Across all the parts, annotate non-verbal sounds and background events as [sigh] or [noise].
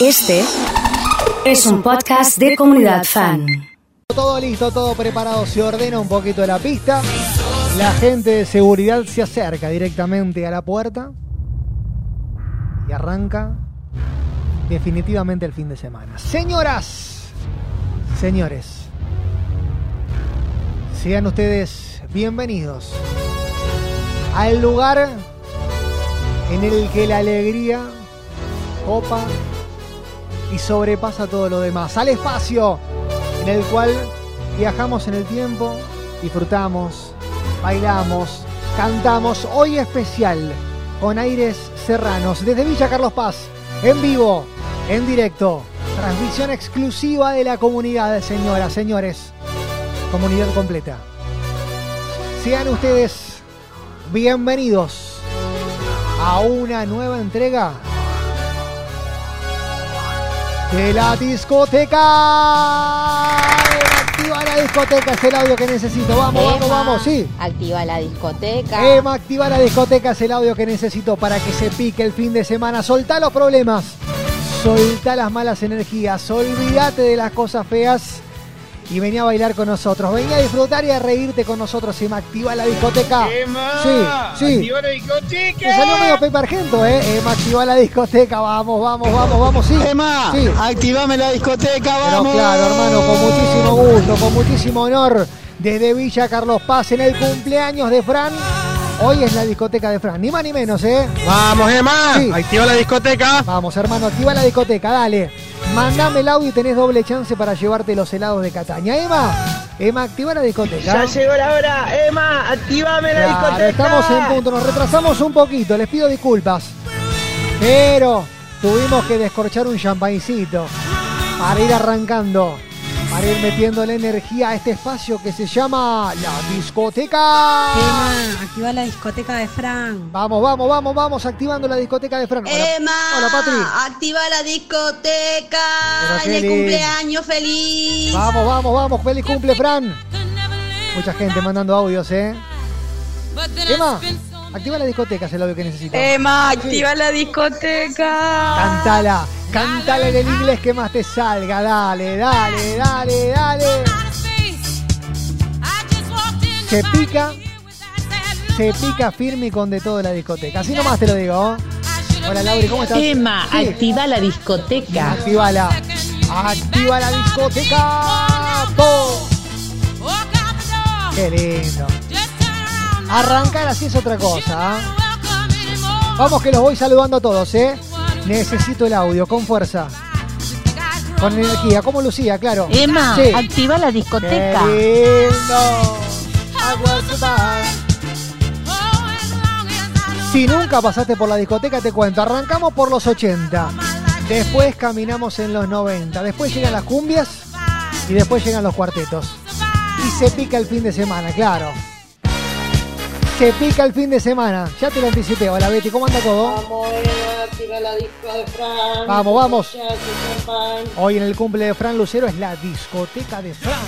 Este es un podcast de comunidad fan. Todo listo, todo preparado, se ordena un poquito la pista. La gente de seguridad se acerca directamente a la puerta y arranca definitivamente el fin de semana. Señoras, señores, sean ustedes bienvenidos al lugar en el que la alegría copa y sobrepasa todo lo demás. Al espacio en el cual viajamos en el tiempo, disfrutamos, bailamos, cantamos. Hoy especial con aires serranos desde Villa Carlos Paz, en vivo, en directo. Transmisión exclusiva de la comunidad, señoras, señores. Comunidad completa. Sean ustedes bienvenidos a una nueva entrega de la discoteca. Activa la discoteca, es el audio que necesito. Vamos, vamos, vamos, sí. Activa la discoteca. Emma, activa la discoteca, es el audio que necesito para que se pique el fin de semana. Soltá los problemas, soltá las malas energías, olvídate de las cosas feas y vení a bailar con nosotros. Vení a disfrutar y a reírte con nosotros. Emma, activa la discoteca. Emma, Sí, sí. activa la discoteca. Te salió medio Pepe Argento, ¿eh? Emma, activa la discoteca. Vamos, vamos, vamos, vamos, sí. Emma, Sí. activame la discoteca, Pero vamos. claro, hermano, con muchísimo gusto, con muchísimo honor, desde Villa Carlos Paz, en el cumpleaños de Fran. Hoy es la discoteca de Fran, ni más ni menos, ¿eh? Vamos, Emma, Sí. activa la discoteca. Vamos, hermano, activa la discoteca, dale. Mandame el audio y tenés doble chance para llevarte los helados de Cataña. Emma, Emma, activa la discoteca. Ya llegó la hora, Emma, activame la Claro, discoteca. estamos en punto, nos retrasamos un poquito, les pido disculpas. Pero tuvimos que descorchar un champancito para ir arrancando, para ir metiendo la energía a este espacio que se llama la discoteca. Emma, activa la discoteca de Fran. Vamos, vamos, vamos, vamos, activando la discoteca de Fran. Hola, Emma, hola Patri. activa la discoteca. En el cumpleaños feliz. Vamos, vamos, vamos, feliz cumple, Fran. Mucha gente mandando audios, ¿eh? Emma, activa la discoteca, es el audio que necesito. Emma, activa la discoteca. Cántala, cántala en el inglés que más te salga. Dale, dale, dale, dale. Se pica, se pica firme y con de todo la discoteca. Así nomás te lo digo. Hola Lauri, ¿cómo estás? Emma, Sí. activa la discoteca. Actívala. Activa la discoteca. Po. Qué lindo. Arrancar así es otra cosa. ¿ah? Vamos que los voy saludando a todos, ¿eh? Necesito el audio, con fuerza. Con energía, como Lucía, claro. Emma, Sí. activa la discoteca. Qué lindo. Si nunca pasaste por la discoteca, te cuento. Arrancamos por los 80. Después caminamos en los 90. Después llegan las cumbias y después llegan los cuartetos. Y se pica el fin de semana, claro. Se pica el fin de semana. Ya te lo anticipé. Hola Betty, ¿cómo anda todo? Vamos, Eva, activa la disco de Fran. Vamos, vamos. Hoy en el cumple de Fran Lucero es la discoteca de Fran.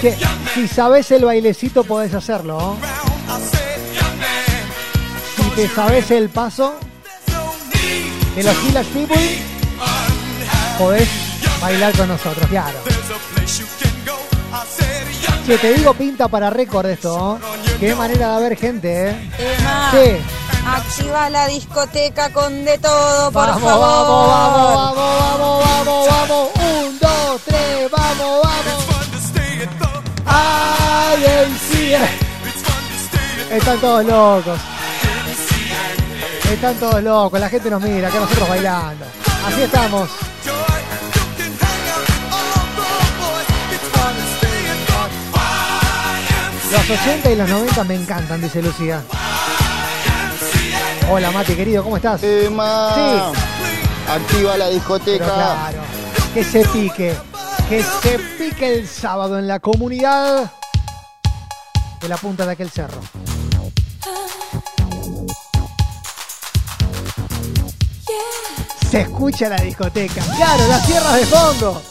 Que si sabes el bailecito podés hacerlo. ¿no? Si te sabes el paso de los Village People, podés bailar con nosotros, claro. Que te digo pinta para récord esto, ¿no? Qué manera de haber gente, ¿eh? Emma, Sí. activa la discoteca con de todo, por Vamos, favor. vamos, vamos, vamos, vamos, vamos, vamos. Un, dos, tres, vamos, vamos. Ay, el sí. Están todos locos. Están todos locos. La gente nos mira, que nosotros bailando. Así estamos. Los 80 y los 90 me encantan, dice Lucía. Hola Mati, querido, ¿cómo estás? Emma, Sí. activa la Pero discoteca. claro, que se pique, que se pique el sábado en la comunidad de la punta de aquel cerro. Se escucha la discoteca. Claro, las tierras de fondo.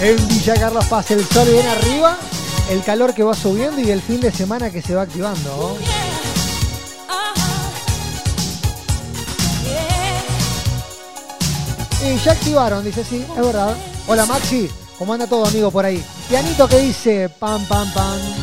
En Villa Carlos Paz el sol viene arriba, el calor que va subiendo y el fin de semana que se va activando. Y ya activaron, dice, sí, es verdad. Hola Maxi, ¿cómo anda todo amigo por ahí? Pianito que dice, pam, pam, pam.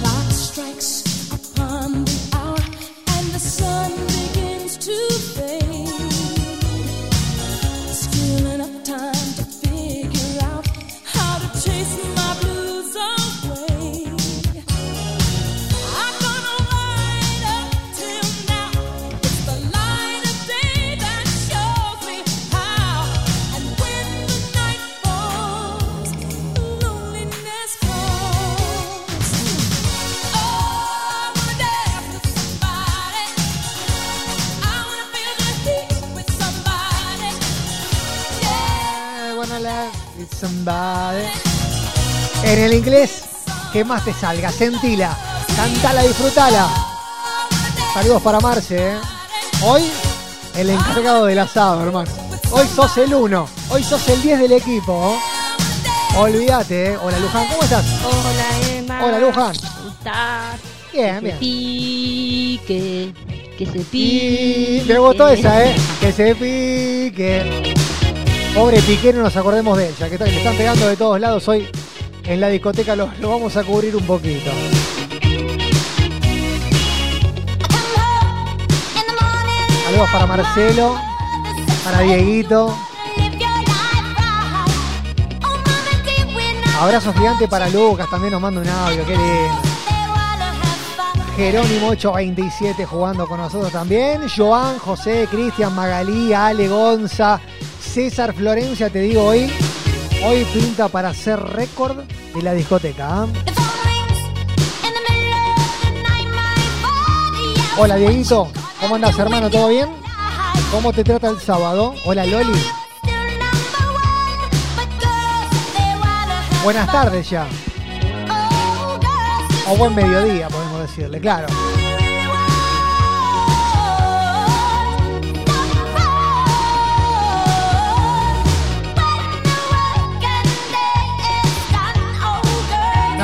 Somebody. En el inglés, que más te salga, sentila, cantala, disfrutala. Saludos para Marce, ¿eh? Hoy, el encargado del asado, hermano. Hoy sos el uno, hoy sos el 10 del equipo. ¿oh? Olvídate, ¿eh? Hola Luján, ¿cómo estás? Hola, Emma. Hola, Luján. ¿Cómo estás? Bien, que bien. Se pique, que se pique. me gustó esa, ¿eh? Que se pique. Pobre Piqué, no nos acordemos de él, ya que le están pegando de todos lados hoy en la discoteca, lo, lo vamos a cubrir un poquito. Saludos para Marcelo, para Dieguito. Abrazo gigante para Lucas, también nos manda un audio, qué lindo. Jerónimo 827 jugando con nosotros también. Joan, José, Cristian, Magalí, Ale, Gonza, César, Florencia, te digo hoy. Hoy pinta para hacer récord de la discoteca. ¿ah? Hola Dieguito, ¿cómo andas hermano? ¿Todo bien? ¿Cómo te trata el sábado? Hola Loli, buenas tardes ya. O buen mediodía, podemos decirle, claro.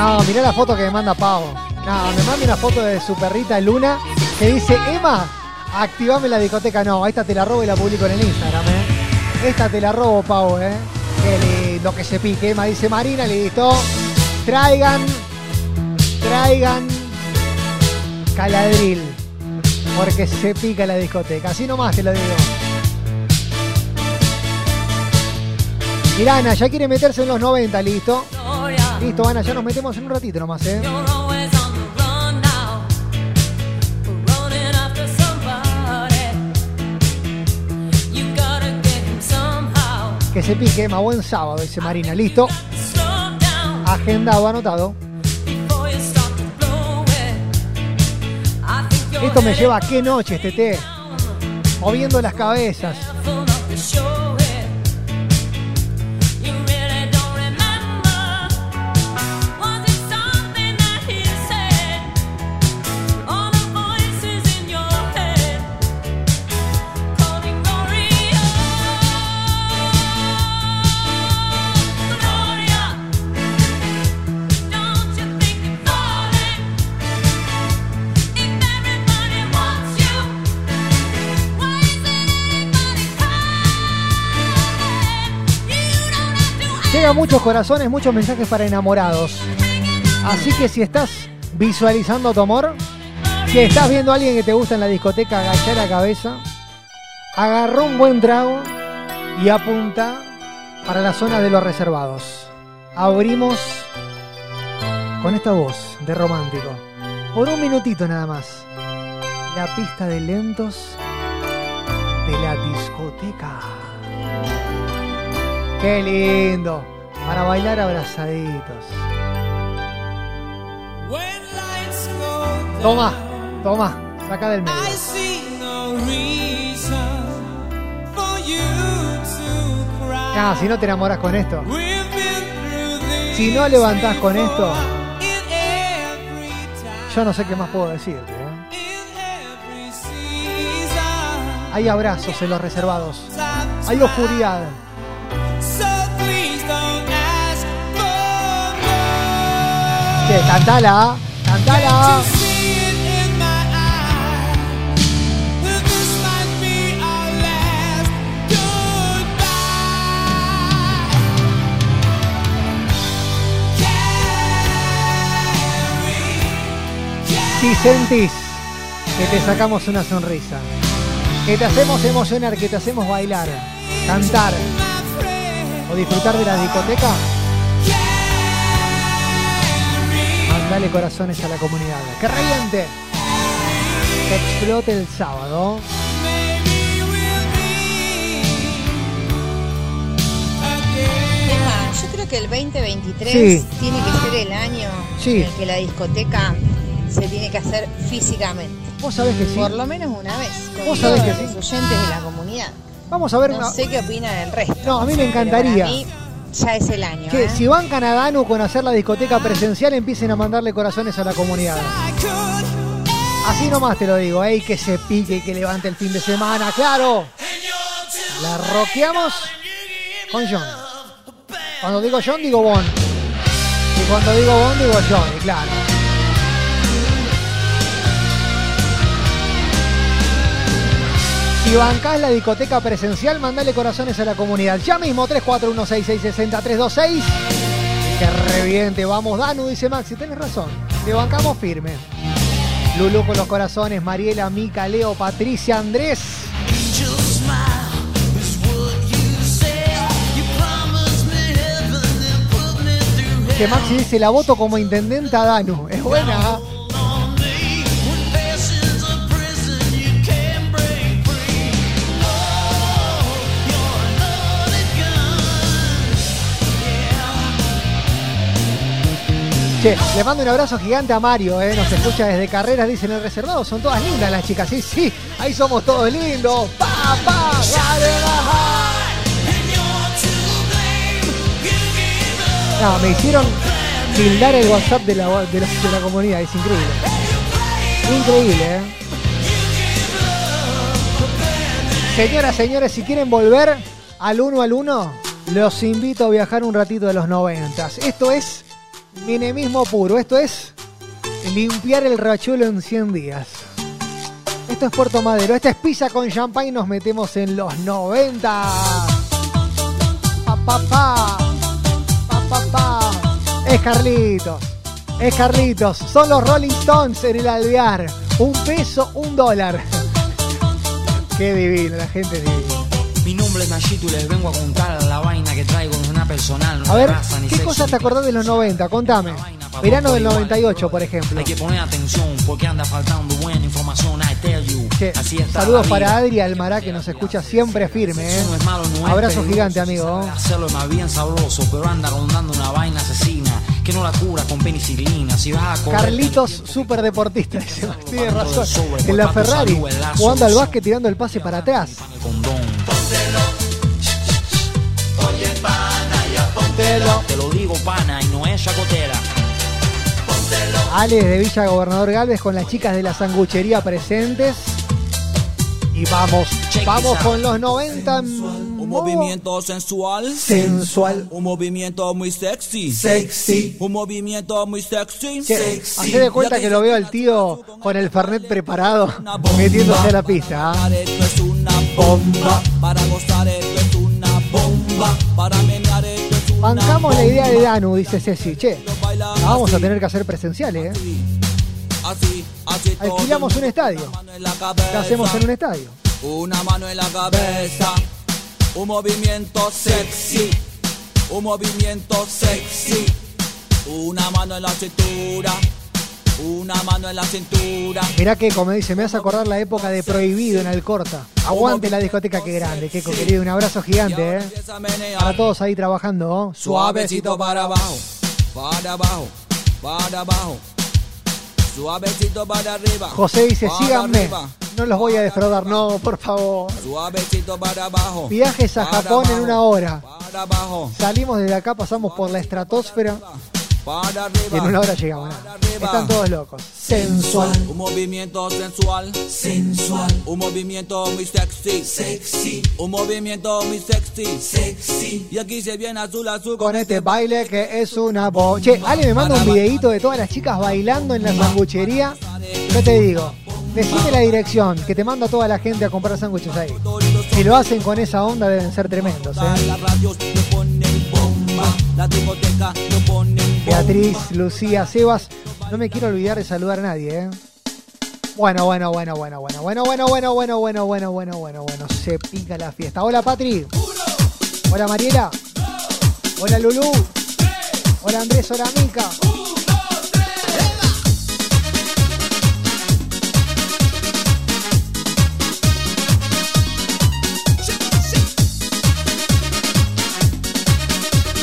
No, mirá la foto que me manda Pau. No, me manda una foto de su perrita Luna que dice, Emma, activame la discoteca. No, esta te la robo y la publico en el Instagram, ¿eh? Esta te la robo, Pau, ¿eh? Lindo que se pique. Emma dice, Marina, listo. Traigan, traigan caladril. Porque se pica la discoteca. Así nomás te lo digo. Mirá, Ana, ya quiere meterse en los 90, listo. Listo, Ana, ya nos metemos en un ratito nomás, ¿eh? Que se pique, Emma, buen sábado, dice Marina. Listo, agendado, anotado. Esto me lleva a qué noche este té. Moviendo las cabezas. Muchos corazones, muchos mensajes para enamorados. Así que si estás visualizando tu amor, si estás viendo a alguien que te gusta en la discoteca, agacha la cabeza, agarra un buen trago y apunta para la zona de los reservados. Abrimos con esta voz de romántico. Por un minutito nada más. La pista de lentos de la discoteca. Qué lindo. Para bailar abrazaditos. Toma, toma. Saca del medio. Ah, si no te enamoras con esto. Si no levantás con esto. Yo no sé qué más puedo decirte. ¿eh? Hay abrazos en los reservados. Hay oscuridad. Viste, cantala, cantala. Si sentís que te sacamos una sonrisa, que te hacemos emocionar, que te hacemos bailar, cantar o disfrutar de la discoteca, mandale corazones a la comunidad. ¡Que reviente! Que explote el sábado. Emma, yo creo que el 2023 Sí. tiene que ser el año Sí. en el que la discoteca se tiene que hacer físicamente. Vos sabés que sí. Por lo menos una vez. Con Vos sabés que los sí. oyentes de la comunidad. Vamos a ver No una- sé qué opina el resto. No, a mí me pero encantaría. para mí ya es el año. que ¿eh? si van Canadanu con hacer la discoteca presencial, empiecen a mandarle corazones a la comunidad. Así nomás te lo digo, ¿eh? Y que se pique y que levante el fin de semana, claro. La roqueamos con John. Cuando digo John, digo Bon. Y cuando digo Bon, digo Johnny, claro. Si bancás la discoteca presencial, mandale corazones a la comunidad. Ya mismo, 3416660326. Que reviente, vamos, Danu, dice Maxi, tenés razón. Le bancamos firme. Lulu con los corazones, Mariela, Mica, Leo, Patricia, Andrés. Que Maxi dice, la voto como intendenta a Danu. Es buena. Che, le mando un abrazo gigante a Mario, eh, nos escucha desde carreras, dice en el reservado, son todas lindas las chicas, sí, sí, ahí somos todos lindos. Pa, pa. No, me hicieron tildar el WhatsApp de la, de la, de la comunidad, es increíble. Increíble, eh. Señoras, señores, si quieren volver al uno al uno, los invito a viajar un ratito de los noventas. Esto es minemismo puro, esto es limpiar el rachuelo en 100 días. Esto es Puerto Madero, esta es pizza con champagne, nos metemos en los 90. Pa, pa, pa. Pa, pa, pa. Es Carlitos, es Carlitos, son los Rolling Stones en el alvear. Un peso, un dólar. [laughs] Qué divino, la gente es divina. Mi nombre es Nayito y les vengo a contar la vaina que traigo no es una personal, no A ver, raza ¿qué cosas te acordás de los 90? Contame. Verano del 98, por ejemplo. Hay que poner atención porque anda faltando buena información, I tell you. Che, Así está saludos para Adri Almará que nos escucha siempre firme. ¿eh? No es malo, no es Abrazo peligroso. gigante, amigo. Hacerlo más bien sabroso, pero anda rondando una vaina asesina que no la cura con penicilina. Si vas a correr, Carlitos, súper deportista, [laughs] tiene razón. En la Ferrari, jugando al básquet, tirando el pase para atrás. Te lo digo, pana, y no es chacotera. Alex de Villa Gobernador Galvez con las chicas de la sanguchería presentes. Y vamos, Check vamos con los 90. Un movimiento sensual. sensual. Un movimiento muy sexy. Sexy. Un movimiento muy sexy. Che, hacé de cuenta que lo veo al tío con el Fernet preparado, metiéndose a la pista. ¿ah? Esto es una bomba. Para gozar esto es una bomba. Para Bancamos la idea de Danu, dice Ceci. Che, la vamos a tener que hacer presenciales, ¿eh? Alquilamos un estadio. ¿Qué hacemos en un estadio? Una mano en la cabeza, un movimiento sexy, un movimiento sexy, una mano en la cintura, una mano en la cintura. Mirá que, como dice, me hace acordar la época de Prohibido en Alcorta. Aguante la discoteca, que grande. Queco, querido, un abrazo gigante, ¿eh? Para todos ahí trabajando, ¿oh? suavecito para abajo, para abajo, para abajo, suavecito para arriba. José dice, síganme. No los voy a defraudar, no, por favor. Suavecito para abajo. Viajes a Japón en una hora. Salimos desde acá, pasamos por la estratosfera para arriba. y en una hora llegamos. ¿no? para arriba. Están todos locos. Sensual. Un movimiento sensual, sensual. Un movimiento muy sexy, sexy. Un movimiento muy sexy, sexy. Y aquí se viene azul azul Con este baile que es una bo... Che, Ale me manda un videito de todas las chicas bailando en la sanguchería. Yo te digo, decime la dirección, que te mando a toda la gente a comprar sándwiches ahí. Si lo hacen con esa onda deben ser tremendos, ¿eh? Beatriz, Lucía, Sebas. No me quiero olvidar de saludar a nadie, ¿eh? Bueno, bueno, bueno, bueno, bueno, bueno, bueno, bueno, bueno, bueno, bueno, bueno, bueno, bueno. Se pica la fiesta. Hola, Patri. Hola, Mariela. Hola, Lulú. Hola, Andrés. Hola, Mica.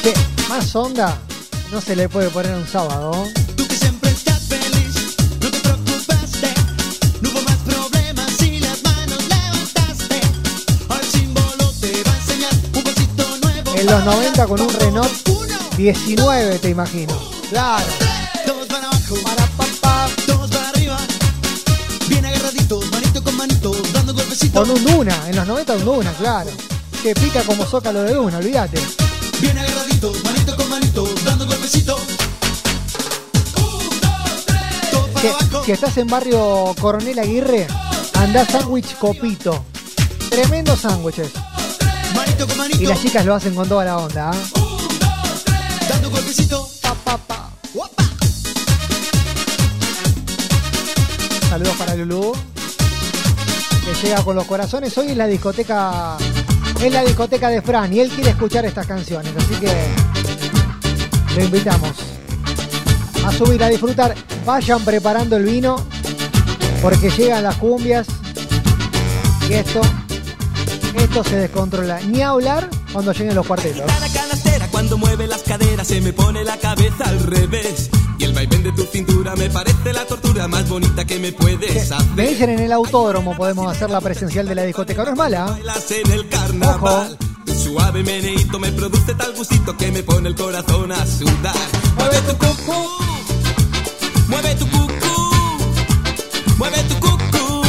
Che, más onda no se le puede poner un sábado. Tú que siempre estás feliz, no te preocupaste. No hubo más problemas si las manos levantaste. Al símbolo te va a enseñar un pasito nuevo. En los 90 con un Renault 19, te imagino. Claro. Todos para abajo, para papá, todos para arriba. Bien agarraditos, manito con manito, dando golpecitos. Con un Duna, en los 90 un Duna, claro. Que pica como zócalo de Duna, olvídate. Bien agarraditos, manito con manito, golpecitos. Que, si estás en barrio Coronel Aguirre, andá sándwich copito. Tremendos sándwiches. Y las chicas lo hacen con toda la onda. ¿ah? dando golpecitos. Pa, pa, pa. Saludos para Lulú. Que llega con los corazones. Hoy es la discoteca. Es la discoteca de Fran y él quiere escuchar estas canciones. Así que lo invitamos a subir a disfrutar. Vayan preparando el vino. Porque llegan las cumbias. Y esto. Esto se descontrola. Ni hablar cuando lleguen los cuartetos. La canastera cuando mueve las caderas se me pone la cabeza al revés. Y el vaivén de tu cintura me parece la tortura más bonita que me puedes hacer. Me dicen en el autódromo podemos hacer la presencial de la discoteca. No es mala. ¿eh? Suave meneíto me produce tal gustito que me pone el corazón a sudar. Mueve tu cucú, mueve tu cucú, mueve tu cucú,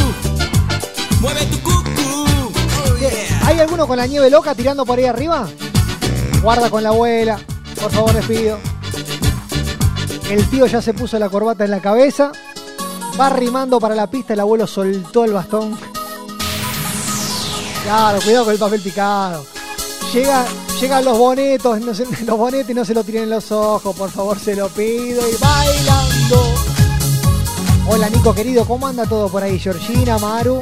mueve tu cucú. Oh, yeah. ¿Hay alguno con la nieve loca tirando por ahí arriba? Guarda con la abuela. Por favor, les pido. El tío ya se puso la corbata en la cabeza. Va rimando para la pista. El abuelo soltó el bastón. Claro, cuidado con el papel picado. Llega, llegan los bonetos, no se- [laughs] los no se lo tiren en los ojos, por favor, se lo pido. Y bailando. Hola Nico querido, ¿cómo anda todo por ahí? Georgina, Maru,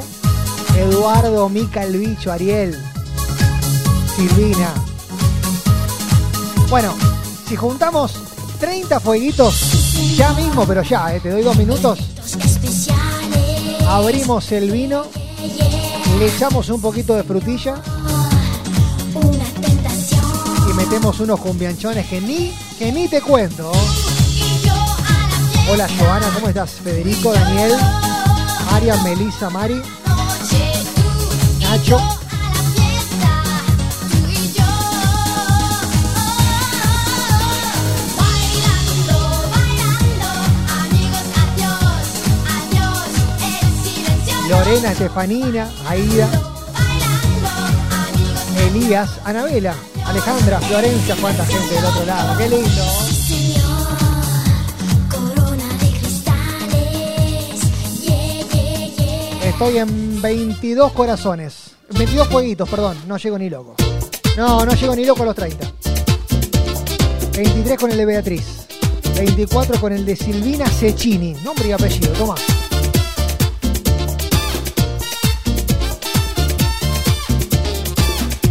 Eduardo, Mica, el bicho, Ariel, Silvina. Bueno, si juntamos 30 fueguitos, ya mismo, pero ya, eh, te doy dos minutos, abrimos el vino, le echamos un poquito de frutilla metemos unos cumbianchones que ni, que ni te cuento. Hola Joana, ¿cómo estás? Federico, Daniel, Marian, Melissa, Mari, Nacho. Lorena, Estefanina, Aida, Elías, Anabela, Alejandra, Florencia, cuánta gente del otro lado, qué lindo. Estoy en 22 corazones, 22 jueguitos, perdón, no llego ni loco. No, no llego ni loco a los 30. 23 con el de Beatriz, 24 con el de Silvina Cecchini, nombre y apellido, toma.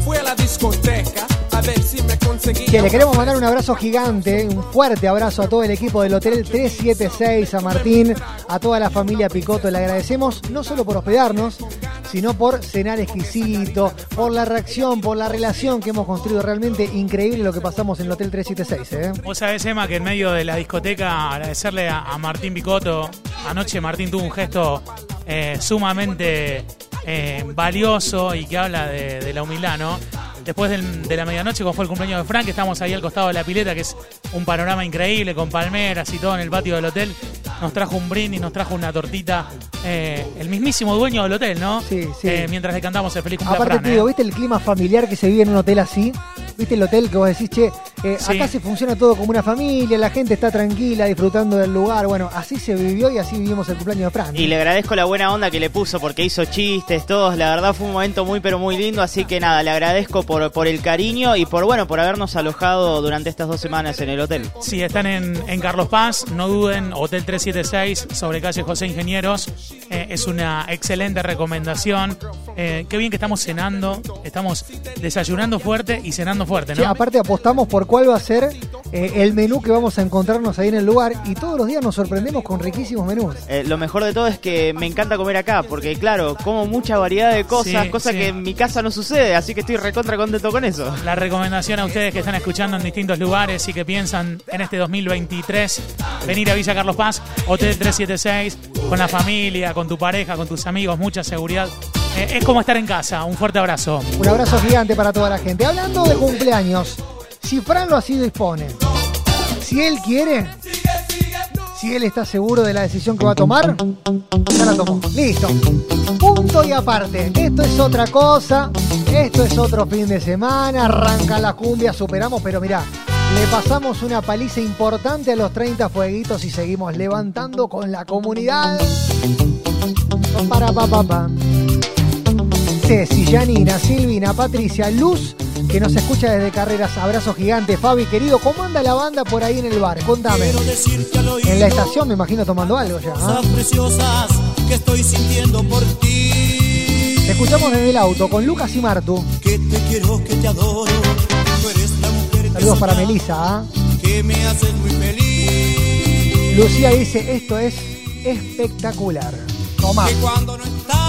Fui a la discoteca Que le queremos mandar un abrazo gigante, un fuerte abrazo a todo el equipo del Hotel 376, a Martín, a toda la familia Picoto. Le agradecemos no solo por hospedarnos, sino por cenar exquisito, por la reacción, por la relación que hemos construido. Realmente increíble lo que pasamos en el Hotel 376. ¿eh? Vos sabés, Emma, que en medio de la discoteca agradecerle a, Martín Picotto. Anoche Martín tuvo un gesto eh, sumamente eh, valioso y que habla de, de la humildad, ¿no? Después del- de la medianoche, como fue el cumpleaños de Frank, estamos ahí al costado de la pileta, que es un panorama increíble, con palmeras y todo en el patio del hotel. Nos trajo un brindis, nos trajo una tortita. eh, el mismísimo dueño del hotel, ¿no? Sí, sí. Eh, mientras le cantamos el feliz cumpleaños Aparte, Fran, te ¿eh? digo, ¿viste el clima familiar que se vive en un hotel así? ¿Viste el hotel que vos decís, che, Eh, Sí. Acá se funciona todo como una familia, la gente está tranquila, disfrutando del lugar. Bueno, así se vivió y así vivimos el cumpleaños de Fran. Y le agradezco la buena onda que le puso porque hizo chistes, todos. La verdad fue un momento muy pero muy lindo. Así que nada, le agradezco por, por el cariño y por bueno, por habernos alojado durante estas dos semanas en el hotel. Si están en, en Carlos Paz, no duden, Hotel 376 sobre calle José Ingenieros. Eh, es una excelente recomendación. Eh, qué bien que estamos cenando, estamos desayunando fuerte y cenando fuerte, ¿no? aparte apostamos por cuál va a ser eh, el menú que vamos a encontrarnos ahí en el lugar y todos los días nos sorprendemos con riquísimos menús. Eh, lo mejor de todo es que me encanta comer acá, porque claro, como mucha variedad de cosas, Sí, cosa sí. que en mi casa no sucede, así que estoy recontra contento con eso. La recomendación a ustedes que están escuchando en distintos lugares y que piensan en este 2023 venir a Villa Carlos Paz, Hotel 376, con la familia, con tu pareja, con tus amigos, mucha seguridad. Eh, es como estar en casa. Un fuerte abrazo. Un abrazo gigante para toda la gente. Hablando de cumpleaños, si Fran lo así dispone, si él quiere, si él está seguro de la decisión que va a tomar, ya la tomó. Listo. Punto y aparte. Esto es otra cosa. Esto es otro fin de semana. Arranca la cumbia, superamos, pero mirá. Le pasamos una paliza importante a los 30 fueguitos y seguimos levantando con la comunidad. Para pa. Ceci, Janina, Silvina, Patricia, Luz, que nos escucha desde carreras. Abrazo gigante, Fabi, querido. ¿Cómo anda la banda por ahí en el bar? Contame. En la estación me imagino tomando algo ya. ¿ah? Cosas preciosas que estoy sintiendo por ti. Te escuchamos desde el auto con Lucas y Martu. Que te quiero, que te adoro. Tú eres la mujer Saludos para Melissa. ¿ah? Que me haces muy feliz. Lucía dice, esto es espectacular. Toma. Que cuando no estás,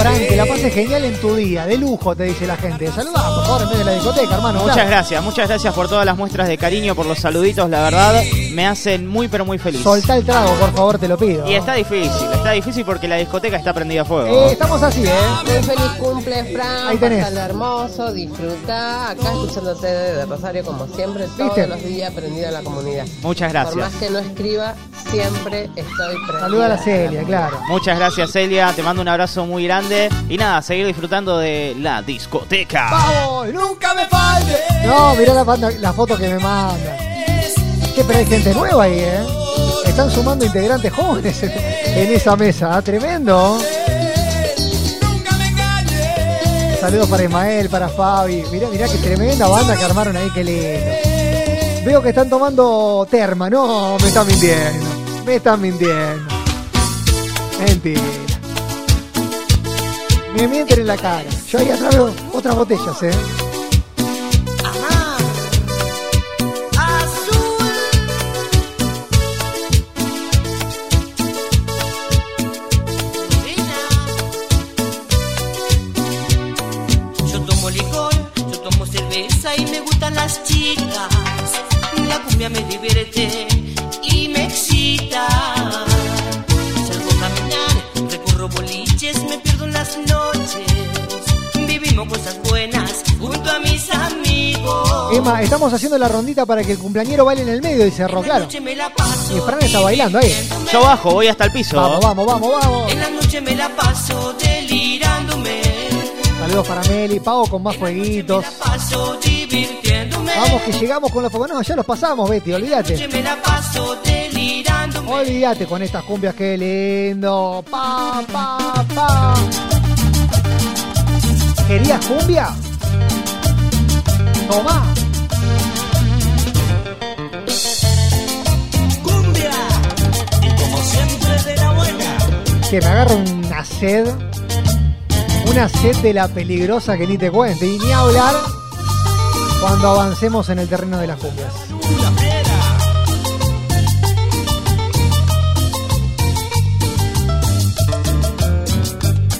Fran, que la pases genial en tu día. De lujo, te dice la gente. Saluda, por favor, en vez de la discoteca, hermano. Muchas claro. gracias, muchas gracias por todas las muestras de cariño, por los saluditos, la verdad, me hacen muy pero muy feliz. Soltá el trago, por favor, te lo pido. Y está difícil, está difícil porque la discoteca está prendida a fuego. Eh, estamos así, ¿eh? Muy feliz cumple, Fran. Ahí tenés. Hermoso, disfruta. Acá escuchándote de Rosario como siempre, ¿Viste? todos los días aprendido a la comunidad. Muchas Por más gracias. que no escriba, siempre estoy presente. Saluda a la Celia, claro. Muchas gracias Celia, te mando un abrazo muy grande y nada, seguir disfrutando de la discoteca. ¡Vamos! ¡Nunca me falte! No, mirá la, banda- la foto que me manda. Che, pero hay gente nueva ahí, ¿eh? Están sumando integrantes jóvenes en, en esa mesa. ¿ah? Tremendo. Saludos para Ismael, para Fabi. Mirá, mirá qué tremenda banda que armaron ahí, qué lindo. Veo que están tomando terma. No, me están mintiendo. Me están mintiendo. Mentira. Me mienten en la cara. Yo ahí atrás veo otras botellas, ¿eh? Estamos haciendo la rondita para que el cumpleañero baile en el medio, dice Ro, claro. Y Fran está bailando ahí. Yo bajo, voy hasta el piso. Vamos, vamos, vamos, vamos. En la noche me la paso delirándome. Saludos para Meli, Pavo con más jueguitos. Vamos que llegamos con los fuegos. No, ya los pasamos, Betty, Noche olvídate. me la paso delirándome. Olvídate con estas cumbias, qué lindo. Pa, pa, pa. ¿Querías cumbia? Tomá. Que me agarra una sed. Una sed de la peligrosa que ni te cuente. Y ni hablar cuando avancemos en el terreno de las cumbias.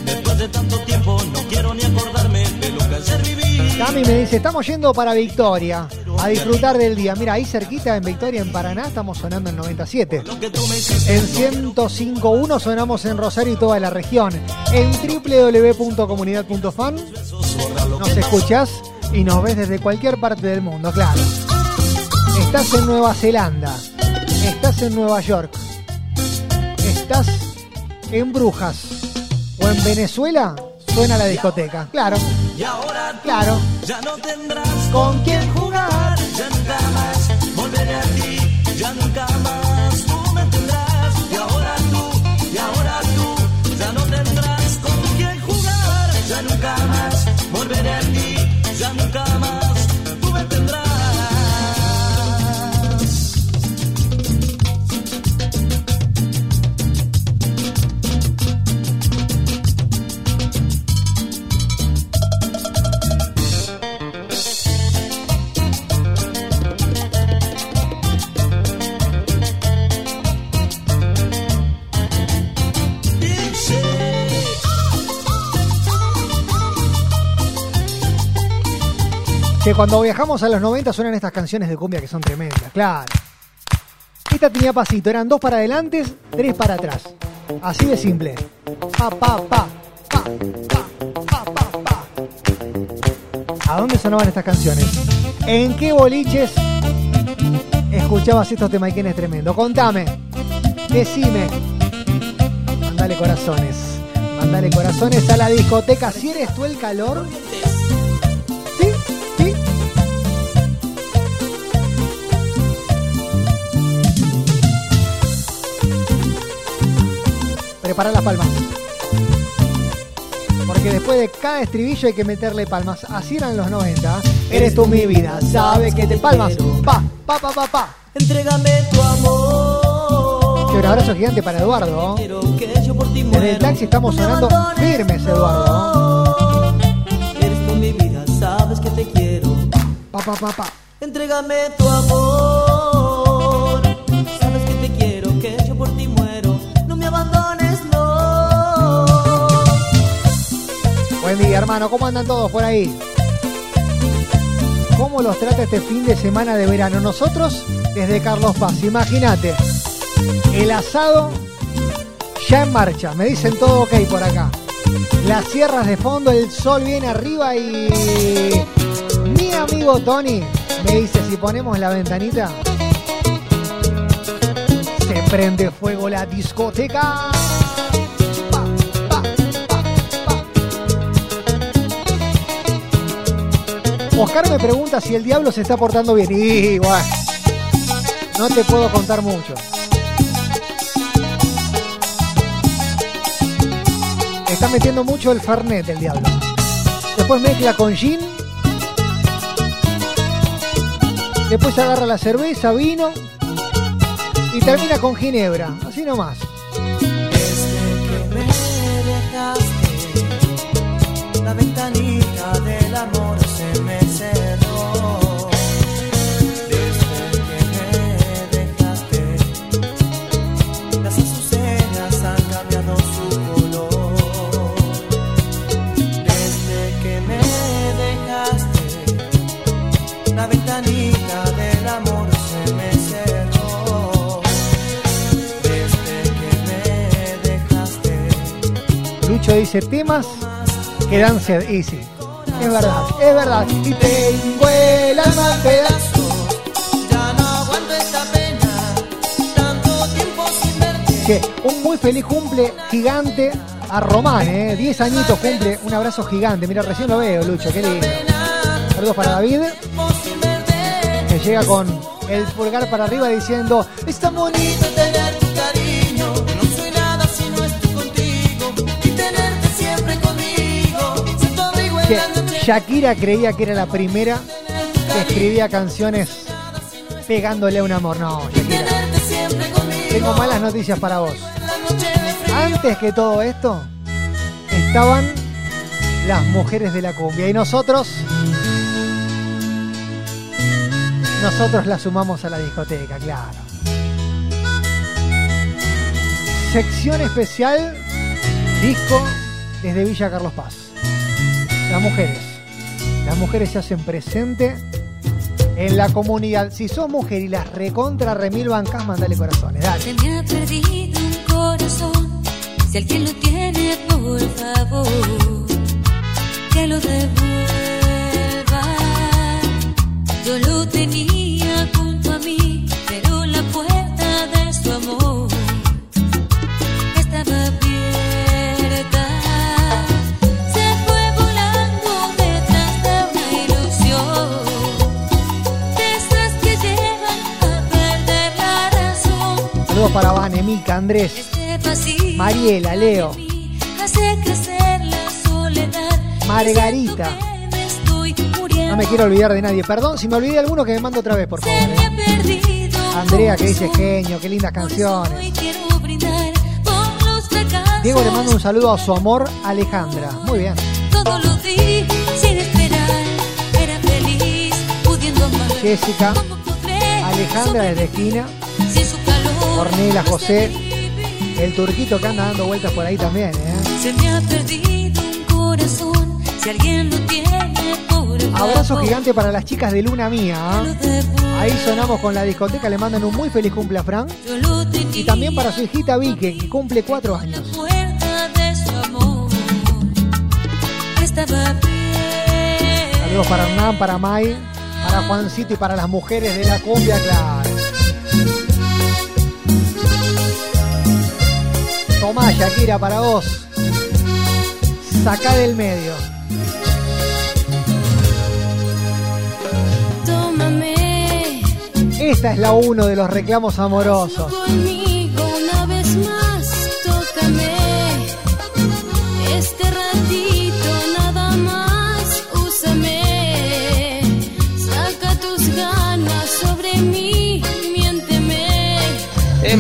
Después de tanto tiempo no quiero ni acordarme de lo que ayer viví. Cami me dice, estamos yendo para Victoria a disfrutar del día. Mira, ahí cerquita en Victoria, en Paraná, estamos sonando en 97. En 105.1 sonamos en Rosario y toda la región. En www.comunidad.fan nos escuchas y nos ves desde cualquier parte del mundo, claro. Estás en Nueva Zelanda, estás en Nueva York, estás en Brujas o en Venezuela, Suena la discoteca. Claro. Claro. ya no tendrás con quién Que cuando viajamos a los 90 suenan estas canciones de cumbia que son tremendas, claro. Esta tenía pasito, eran dos para adelante, tres para atrás. Así de simple. Pa, pa, pa, pa, pa, pa, pa, pa. ¿A dónde sonaban estas canciones? ¿En qué boliches escuchabas estos temaiquenes tremendos? Contame, decime. Mandale corazones. Mandale corazones a la discoteca. Si eres tú el calor, Prepara las palmas. Porque después de cada estribillo hay que meterle palmas. Así eran los 90. Eres tú mi vida, sabes que te palmas. Pa, pa, pa, pa, pa. Entrégame tu amor. Un abrazo gigante para Eduardo. Desde el taxi estamos sonando firmes, Eduardo. Eres tú mi vida, sabes que te quiero. Pa, pa, pa, pa. Entrégame tu amor. Buen hermano. ¿Cómo andan todos por ahí? ¿Cómo los trata este fin de semana de verano? Nosotros, desde Carlos Paz, imagínate. El asado ya en marcha. Me dicen todo ok por acá. Las sierras de fondo, el sol viene arriba y. Mi amigo Tony me dice: si ponemos la ventanita, se prende fuego la discoteca. Oscar me pregunta si el diablo se está portando bien. Y bueno, no te puedo contar mucho. Está metiendo mucho el Fernet el diablo. Después mezcla con gin. Después agarra la cerveza, vino. Y termina con ginebra. Así nomás. me dejaste, la ventanita del amor dice temas que dan sed. Y sí, es verdad, es verdad. Y tengo el alma. Che, un muy feliz cumple gigante a Román, ¿eh? 10 añitos cumple. Un abrazo gigante. Mira, recién lo veo, Lucho, qué lindo. Saludos para David, que llega con el pulgar para arriba diciendo: Es tan bonito tener Shakira creía que era la primera que escribía canciones pegándole a un amor. No, Shakira. Tengo malas noticias para vos. Antes que todo esto, estaban las mujeres de la cumbia. Y nosotros. Nosotros la sumamos a la discoteca, claro. Sección especial, disco desde Villa Carlos Paz. Las mujeres. Las mujeres se hacen presente en la comunidad. Si sos mujer y las recontra remil bancas, mandale corazones. Dale. Se me ha perdido un corazón. Si alguien lo tiene, por favor, que lo devuelva. Yo lo tenía Para Vane, Mica, Andrés, Mariela, Leo. Margarita. No me quiero olvidar de nadie. Perdón, si me olvidé de alguno que me mando otra vez, por favor. ¿eh? Andrea, que dice genio, qué lindas canciones. Diego le manda un saludo a su amor, Alejandra. Muy bien. Jessica, Alejandra desde esquina, Ornela, José, el turquito que anda dando vueltas por ahí también, ¿eh? Se me ha perdido un corazón. Si alguien lo tiene por Abrazo gigante para las chicas de Luna Mía. ¿ah? Ahí sonamos con la discoteca, le mandan un muy feliz cumple a Fran. Y también para su hijita Vicky, que cumple cuatro años. Saludos para Hernán, para Mai, para Juancito y para las mujeres de la cumbia, claro. Tomá, Shakira, para vos. Sacá del medio. Tómame Esta es la uno de los reclamos amorosos.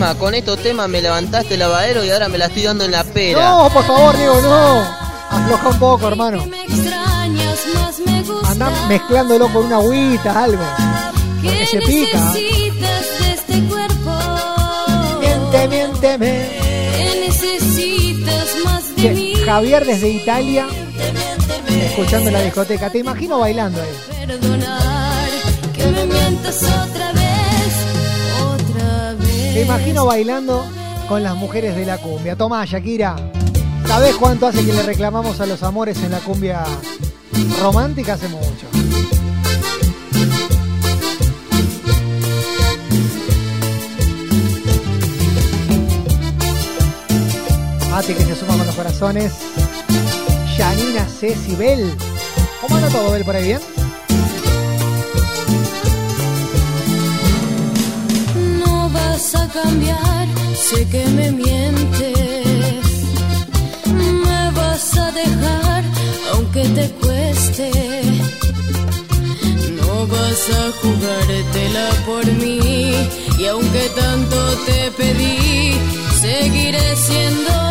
Con estos temas me levantaste el lavadero y ahora me la estoy dando en la pera. No, por favor, Diego, no. Afloja un poco, hermano. Andá mezclándolo con una agüita, algo. Porque se pica. este cuerpo? Miente, miénteme. ¿Qué necesitas más de Che, mí? Javier desde Italia, escuchando la discoteca. Te imagino bailando ahí. Perdonar que me mientas otra. Te imagino bailando con las mujeres de la cumbia. Tomá, Shakira. ¿Sabés cuánto hace que le reclamamos a los amores en la cumbia romántica? Hace mucho. Mate que se suma con los corazones. Janina Ceci Bell. ¿Cómo anda todo, Bel, por ahí bien? Cambiar, sé que me mientes. Me vas a dejar, aunque te cueste. No vas a jugártela por mí. Y aunque tanto te pedí, seguiré siendo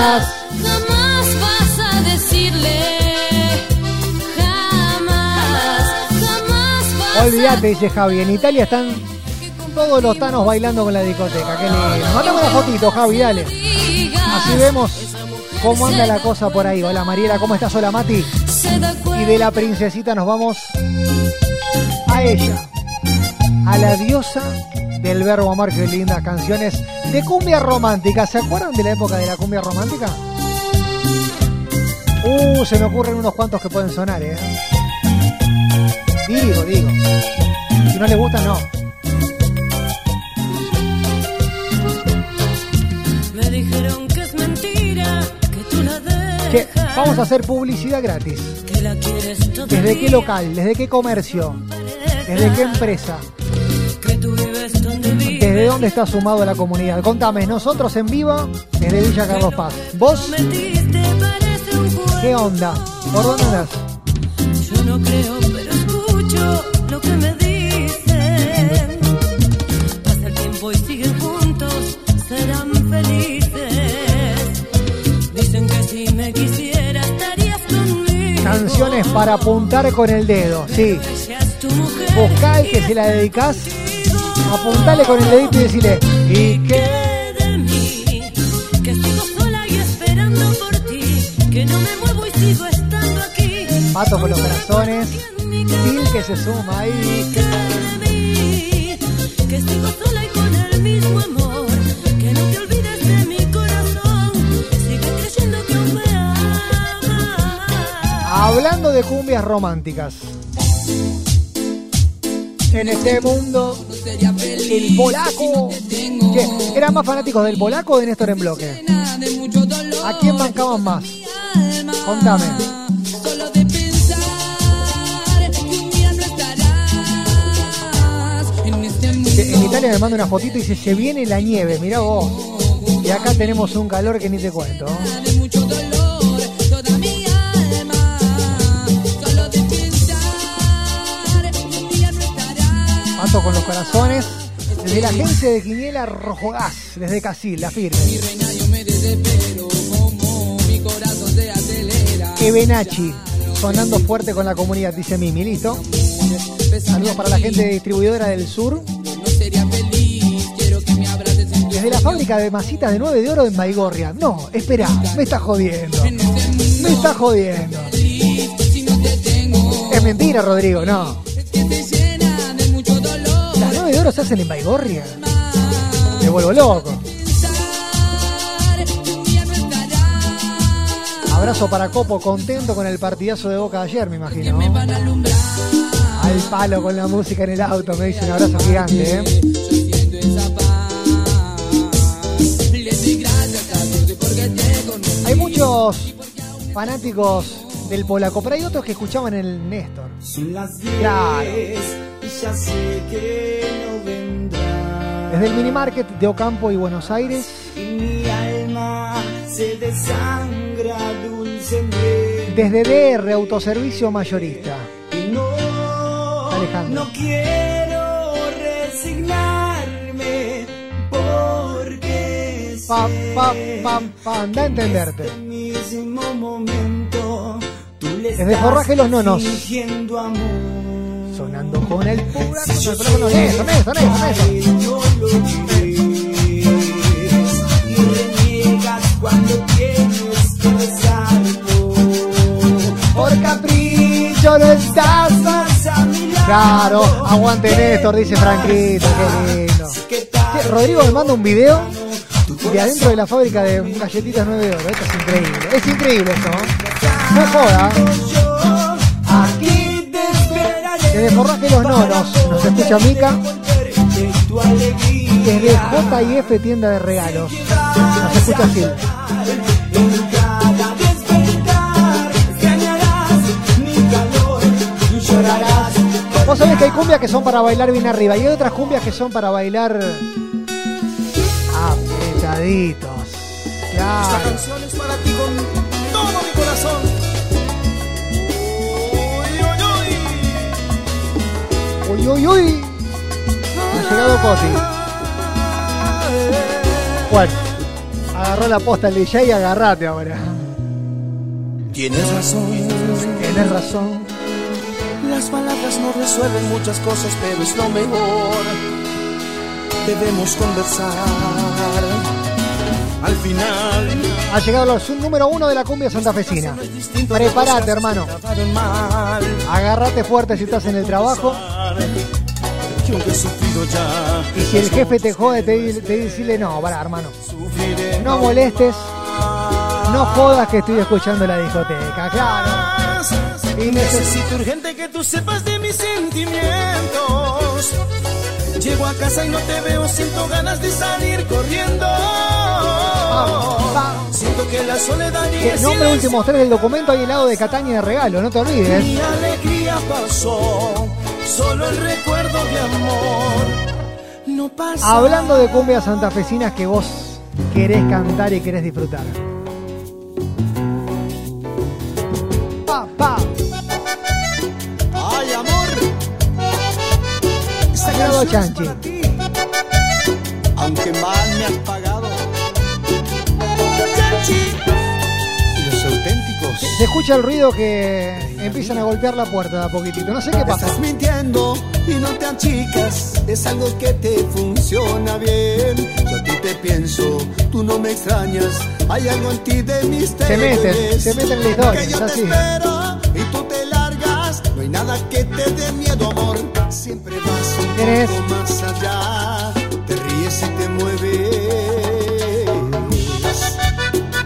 Jamás, vas a decirle. Jamás, jamás vas Olvídate, dice Javi. En Italia están todos los tanos bailando con la discoteca. Qué lindo. Mandame una fotito, Javi, dale. Así vemos cómo anda la cosa por ahí. Hola Mariela, ¿cómo estás? Hola Mati. Y de la princesita nos vamos a ella. A la diosa del verbo amar. Qué lindas canciones de cumbia romántica. ¿Se acuerdan de la época de la cumbia romántica? Uh, se me ocurren unos cuantos que pueden sonar, ¿eh? Digo, digo. Si no les gusta, no. Me dijeron que es mentira, que tú la dejas. Che, vamos a hacer publicidad gratis. Que la quieres todavía. ¿Desde qué local? ¿Desde qué comercio? ¿Desde qué empresa? Que tú vives. ¿Desde dónde está sumado a la comunidad? Contame, nosotros en vivo desde Villa Carlos Paz. ¿Vos qué onda? ¿Por dónde andás? Yo no creo, pero escucho lo que me dicen. Pasa el tiempo y siguen juntos, serán felices. Dicen que si me quisiera estarías conmigo. Canciones para apuntar con el dedo, sí. Buscá el que se la dedicás, apuntale con el dedito y decirle, ¿y qué? de mí, que sigo sola y esperando por ti, que no me muevo y sigo estando aquí. Pato con los corazones, Phil que se suma ahí. de mí, que sigo sola y con el mismo amor, que no te olvides de mi corazón, sigue creyendo que aún me amas. Hablando de cumbias románticas. En este mundo, el polaco. ¿Eran más fanáticos del polaco o de Néstor en bloque? ¿A quién bancaban más? Contame. En este En Italia me manda una fotito y dice, se viene la nieve, mirá vos. Y acá tenemos un calor que ni te cuento. Paso con los corazones. Desde la agencia de Quiniela Rojo Gas, desde Casil, la firme. Ebenachi, sonando fuerte con la comunidad, dice Mimi, ¿listo? Saludos para la gente de distribuidora del sur. Desde la fábrica de masitas de 9 de oro en Baigorria. No, espera, me está jodiendo. Me está jodiendo. Es mentira, Rodrigo, no. ¿Las 9 de oro se hacen en Baigorria? Me vuelvo loco. Abrazo para Copo, contento con el partidazo de Boca de ayer, me imagino. Al palo con la música en el auto, me dice un abrazo gigante, ¿eh? Hay muchos fanáticos del polaco, pero hay otros que escuchaban el Néstor. Claro. Ya sé que no vendrá. Desde el minimarket de Ocampo y Buenos Aires, Y mi alma se desangra dulcemente. desde DR Autoservicio Mayorista. Y no, Alejandro. no quiero resignarme porque Pa, pa, pam, pam, da a entenderte. este mismo momento tú le Desde estás Forraje Los Nonos. amor. Sonando con el pura con el teléfono. Néstor, Néstor, Néstor, Néstor. No lo ves y reniegas cuando tienes que besarlo. Por capricho no estás Más a mi lado. Claro, aguante Néstor, dice Franquito, qué lindo. Che, Rodrigo me manda un video de adentro de la fábrica de galletitas 9 de oro. Esto es increíble. Es increíble esto, ¿no? No joda. Desde Forraje Los Nonos nos escucha Mica. Desde J&F Tienda de Regalos nos escucha llorarás. Vos sabés que hay cumbias que son para bailar bien arriba y hay otras cumbias que son para bailar apretaditos. Claro. Uy, uy, uy. Ha llegado Coti. Bueno, agarró la posta el DJ y agarrate ahora. Tienes razón. Tienes razón. Las palabras no resuelven muchas cosas, pero es lo mejor. Debemos conversar. Al final, Ha llegado opción número uno de la cumbia santafesina. Prepárate, hermano. Agárrate fuerte si estás en el trabajo. Que aunque he sufrido ya. Y si el jefe te jode, te, te decirle no, para, hermano. No molestes. No jodas que estoy escuchando la discoteca, claro. Y necesito urgente que tú sepas de mis sentimientos. Llego a casa y no te veo, siento ganas de salir corriendo. Siento que la soledad y Que el nombre últimos tres del documento hay helado de Cataña de regalo, no te olvides. Mi alegría pasó, solo el recuerdo de amor. No pasa. Hablando de cumbias santafesinas que vos querés cantar y querés disfrutar. Pa, pa. Ay, amor. Esta es Chanchi. ti. Aunque mal me has pagado. Chanchi. Y los auténticos. Se escucha el ruido que empiezan a golpear la puerta de a poquitito. No sé qué pasa. Estás mintiendo y no te achicas. Es algo que te funciona bien. Yo a ti te pienso, tú no me extrañas. Hay algo en ti de misterio. meten, se meten en la historia, Que yo es te así. espero y tú te largas. No hay nada que te dé miedo, amor. Siempre vas un poco más allá. Te ríes y te mueves.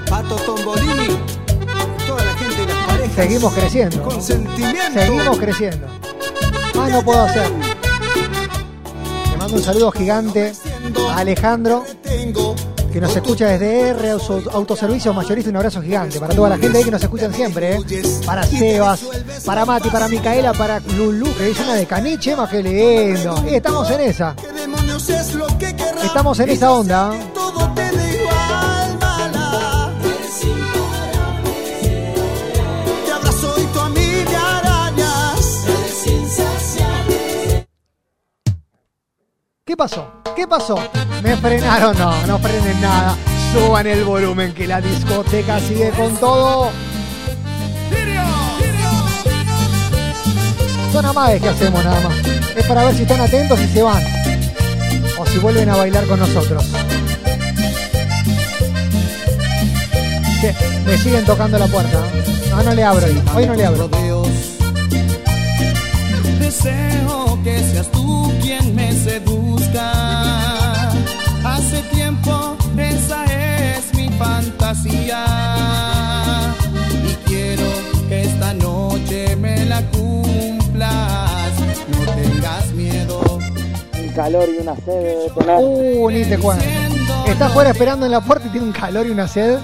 Pato Tombolini, Seguimos creciendo. Seguimos creciendo. Más no puedo hacer. Le mando un saludo gigante a Alejandro, que nos escucha desde R Auto- Autoservicio Mayorista. Un abrazo gigante para toda la gente ahí que nos escuchan siempre. ¿eh? Para Sebas, para Mati, para Micaela, para Lulu, que dice una de caniche, más que lindo. Y estamos en esa. es. Estamos en esa onda. ¿eh? ¿Qué pasó? ¿Qué pasó? ¿Me frenaron? No, no frenen nada. Suban el volumen que la discoteca sigue con todo. Son amades que hacemos nada más. Es para ver si están atentos y se van. O si vuelven a bailar con nosotros. Che, me siguen tocando la puerta. ¿eh? No, no le abro. hoy. Hoy no le abro. Deseo que seas tú quien me seduzca. Fantasía. Y quiero que esta noche me la cumplas. No tengas miedo. Un calor y una sed de. Uh, ni te cuento. Está afuera esperando en la puerta y tiene un calor y una sed.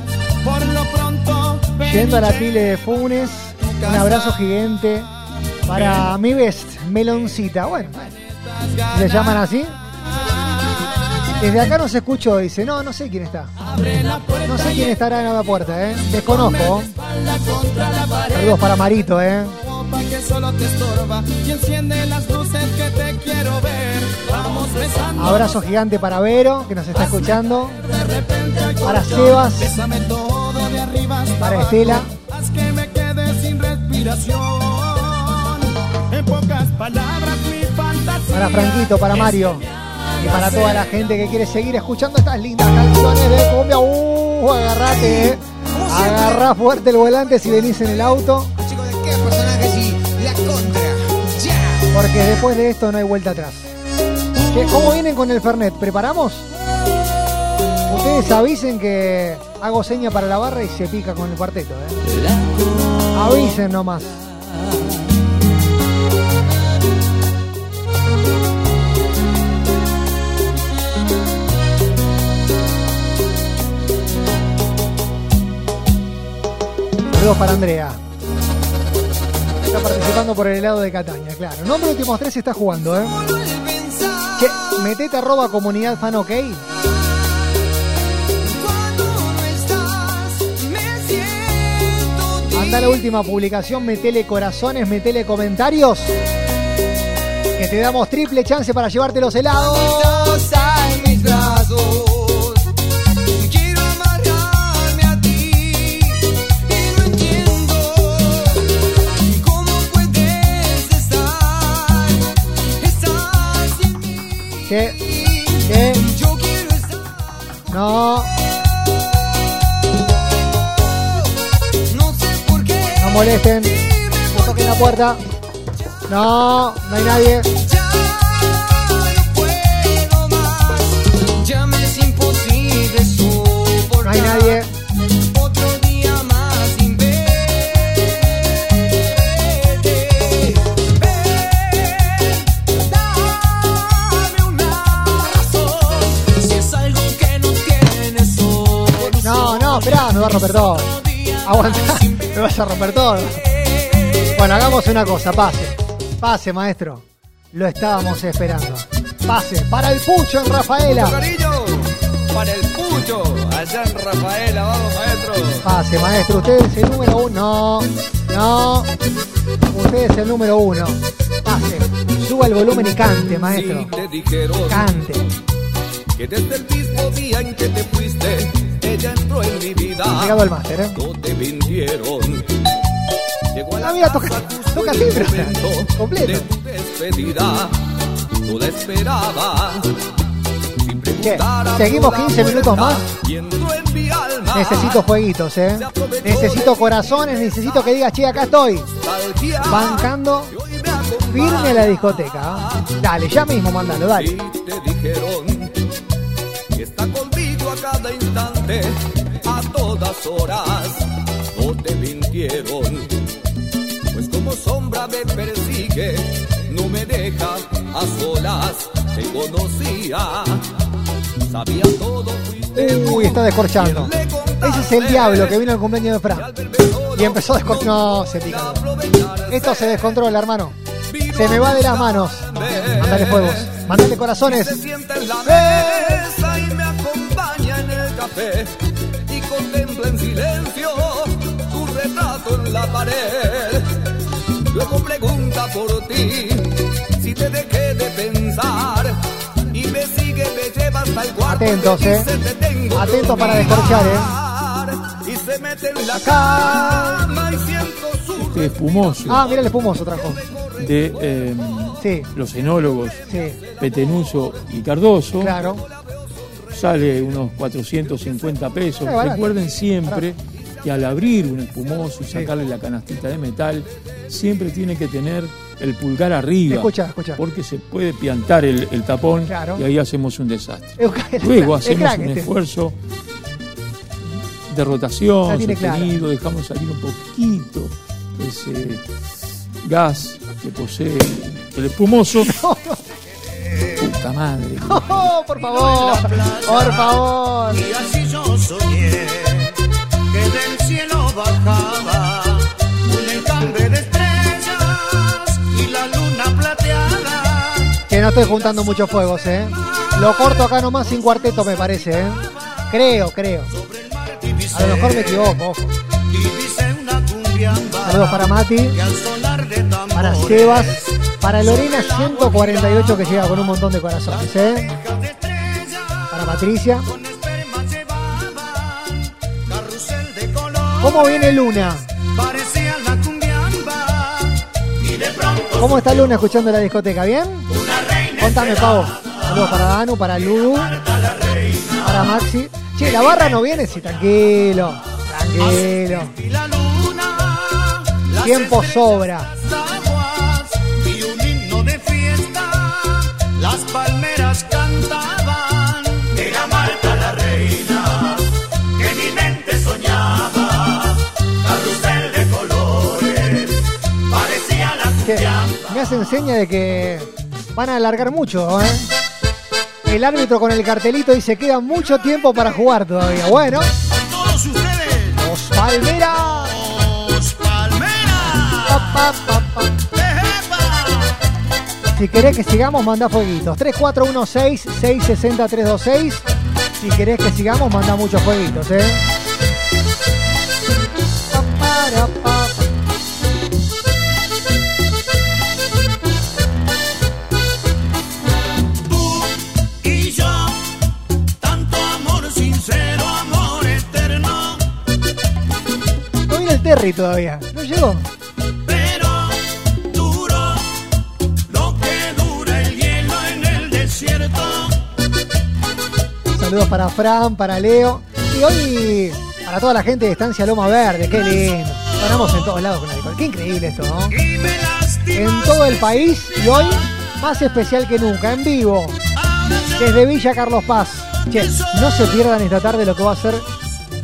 Por lo pronto, Yendo a la pile de Funes, un abrazo gigante para mi best, Meloncita. Bueno, ¿le llaman así? Desde acá no se escuchó, dice. No, no sé quién está. No sé quién estará en la puerta, ¿eh? Desconozco. Saludos para Marito, ¿eh? pa' que solo te estorba y enciende las luces que te quiero ver. Vamos besando. Abrazo gigante para Vero, que nos está escuchando. Para Sebas, para. Estela. Haz que me quede sin respiración. En pocas palabras, mi fantasía. Para Franquito, para Mario. Y para toda la gente que quiere seguir escuchando estas lindas canciones de cumbia. Uh, agarrate, eh. Agarrá fuerte el volante si venís en el auto. Porque después de esto no hay vuelta atrás. ¿Cómo vienen con el Fernet? ¿Preparamos? Ustedes avisen que hago seña para la barra y se pica con el cuarteto, ¿eh? Avisen nomás. Saludos para Andrea. Está participando por el helado de Cataña, claro. Nombre últimos tres está jugando, ¿eh? Che, metete arroba comunidad fan ok. Anda la última publicación, metele corazones, metele comentarios. Que te damos triple chance para llevarte los helados. Quiero estar. No, No sé por qué. no molesten. No toquen la puerta. No, no hay nadie. No hay nadie. Me va a romper todo. Aguanta, [laughs] me vas a romper todo. Bueno, hagamos una cosa, pase. Pase, maestro. Lo estábamos esperando. Pase, para el pucho en Rafaela. Para el pucho, allá en Rafaela, vamos maestro. Pase, maestro. Usted es el número uno. No, no. Usted es el número uno. Pase. Suba el volumen y cante, maestro. Cante. que desde el mismo día en que te fuiste, ella entró en mi vida. Llegado al máster, ¿eh? No te mintieron. Llegó a la mira, toca, toca timbre. Completo. de tu despedida. Tú la esperabas. Sin ¿Qué? ¿Seguimos toda 15 minutos más? Necesito jueguitos, ¿eh? Necesito corazones, necesito que digas, che, acá estoy. Bancando firme la discoteca. Dale, ya mismo, mandalo, dale. Instante, a todas horas. No te mintieron. como sombra me persigue, no me deja a solas, te conocía. Sabía todo, fuiste Uy, está descorchando. Ese es el diablo que vino al cumpleaños de Fran. Y empezó a descorchar. No, se pica. Esto se descontrola, hermano. Se me va de las manos. Mándale fuegos. Mándale corazones. se y contempla en silencio tu retrato en la pared. Luego pregunta por ti si te dejé de pensar y me sigue, me lleva hasta el cuarto. Atentos, eh. dice, "Te tengo que Atentos para descorchar, eh. Y se mete en la cama y siento su Este espumoso Ah, mira el espumoso trajo. de eh, Sí, los enólogos sí. Petenuso y Cardoso. Claro. Sale unos 450 pesos. Recuerden siempre que al abrir un espumoso y sacarle la canastita de metal, siempre tiene que tener el pulgar arriba. Escucha, escucha. Porque se puede piantar el, el tapón Claro. y ahí hacemos un desastre. Es- Luego hacemos un este. esfuerzo de rotación, sostenido, dejamos salir un poquito ese gas que posee el espumoso. [laughs] Puta madre. [laughs] Oh, por favor, por favor. Y así yo soñé que del cielo bajaba un encambre de estrellas y la luna plateada. Que no estoy juntando muchos fuegos, ¿eh? Lo corto acá nomás sin cuarteto, me parece, ¿eh? Creo, creo. A lo mejor me equivoco, ojo. Y Saludos para Mati, para Sebas, para Lorena 148 que llega con un montón de corazones, ¿eh? Para Patricia. ¿Cómo viene Luna? ¿Cómo está Luna escuchando la discoteca? ¿Bien? Contame, Pavo. Saludos para Danu, para Ludu, para Maxi. Che, la barra no viene, sí, tranquilo. Tranquilo. Tiempo sobra. aguas y un himno de fiesta las palmeras cantaban era Marta la reina que mi mente soñaba carrusel de colores parecía la Che, me hacen seña de que van a alargar mucho, ¿eh? El árbitro con el cartelito dice queda mucho tiempo para jugar todavía. Bueno, todos ustedes los Palmeras. Pa, pa, pa. Si querés que sigamos, manda fueguitos. 3416-660-326. Si querés que sigamos, manda muchos fueguitos, ¿eh? Pa, para, pa, pa. y yo tanto amor sincero amor eterno No viene el Terry todavía. No llegó. Saludos para Fran, para Leo. Y hoy, para toda la gente de Estancia Loma Verde. Qué lindo. Ganamos en todos lados con discoteca. Qué increíble esto, ¿no? En todo el país y hoy, más especial que nunca, en vivo. Desde Villa Carlos Paz. Che, no se pierdan esta tarde lo que va a ser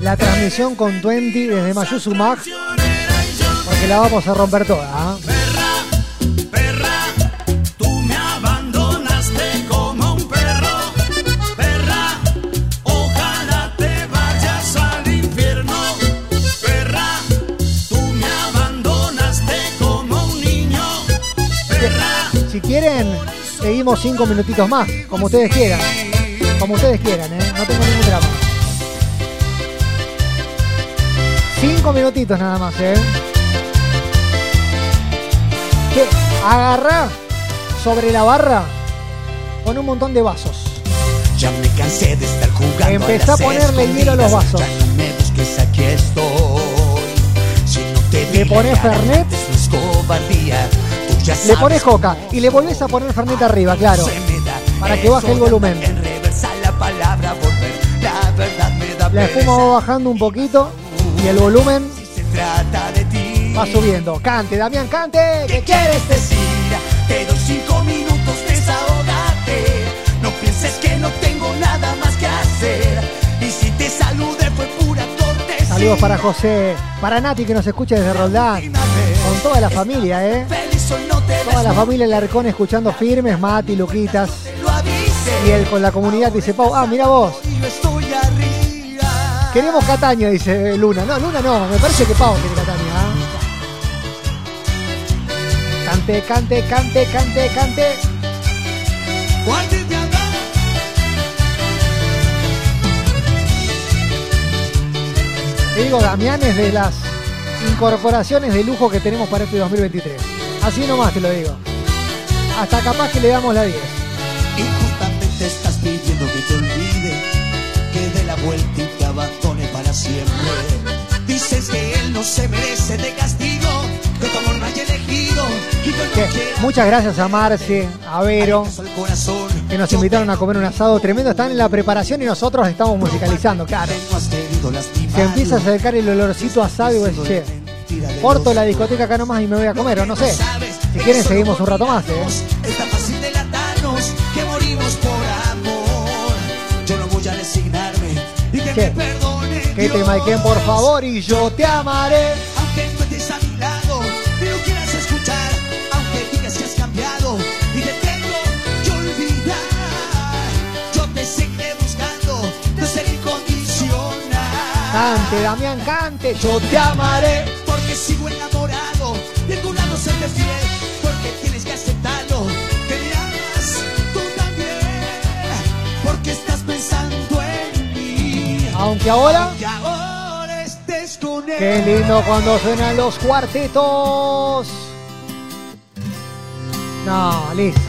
la transmisión con Twenty desde Mayuzumag. Porque la vamos a romper toda. ¿ah? Si quieren, seguimos cinco minutitos más, como ustedes quieran. Como ustedes quieran, ¿eh? No tengo ningún drama. Cinco minutitos nada más, ¿eh? Que agarrá sobre la barra con un montón de vasos. ya me cansé de estar jugando Empezá a ponerle hielo a los vasos. ya no me busques aquí estoy si no te Le pones Fernet. es cobardía Le pones coca y le volvés a poner Fernet arriba, claro. Para que baje el volumen. La espuma va bajando un poquito y el volumen va subiendo. Cante, Damián, cante. ¿Qué quieres decir? Te doy cinco minutos, desahógate. No pienses que no tengo nada más que hacer. Y si te saludé fue pura cortesía. Saludos para José, para Nati que nos escucha desde Roldán. Con toda la familia, ¿eh? Toda la familia Larcón escuchando firmes, Mati, Luquitas. Y él con la comunidad dice, Pau, ah, mira vos. Queremos Cataña, dice Luna. No, Luna no, me parece que Pau quiere Cataña. ¿ah? Cante, cante, cante, cante, cante. Te digo, Damián es de las incorporaciones de lujo que tenemos para este 2023. Así nomás te lo digo. Hasta capaz que le damos la 10. Injustamente estás pidiendo que te olvide, que dé la vuelta y te abandone para siempre. Dices que él no se merece de castigo, que tu amor no haya elegido. Y no Que quiero muchas gracias a Marce, a Vero, que nos invitaron a comer un asado tremendo. Están en la preparación y nosotros estamos musicalizando, claro. Se empieza a acercar el olorcito a asado y vos che, corto la discoteca acá nomás y me voy a comer, o no sé. Si quieren seguimos un rato más, ¿eh? Es tan fácil delatarnos que morimos por amor. Yo no voy a resignarme y que ¿Qué? me perdone. Que te Dios. marquen por favor y yo te amaré. Aunque no estés a mi lado y no quieras escuchar, aunque digas que has cambiado y te tengo que olvidar, yo te seguiré buscando de ser incondicional. Cante, Damián, cante, yo te amaré. Aunque ahora, qué lindo cuando suenan los cuartetos. No, listo.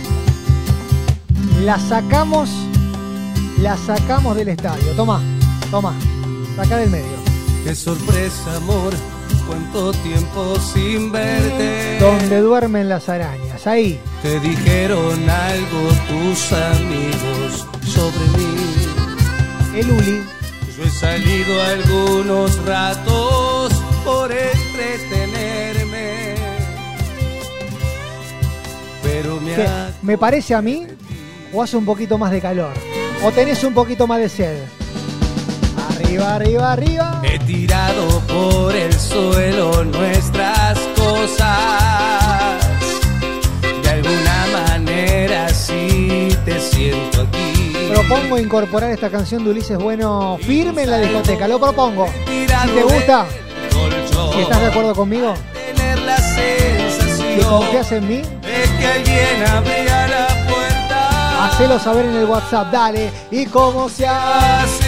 La sacamos, la sacamos del estadio. Toma, toma, saca del medio. Qué sorpresa, amor, cuánto tiempo sin verte. Donde duermen las arañas, ahí. Te dijeron algo tus amigos sobre mí. El Uli. Salido algunos ratos por entretenerme. Pero ¿Me parece a mí? ¿O hace un poquito más de calor? ¿O tenés un poquito más de sed? Arriba, arriba, arriba. He tirado por el suelo nuestras cosas. Propongo incorporar esta canción de Ulises Bueno firme en la discoteca. Lo propongo. Si te gusta, si estás de acuerdo conmigo, si confías en mí, hacelo saber en el WhatsApp. Dale. Y como se hace.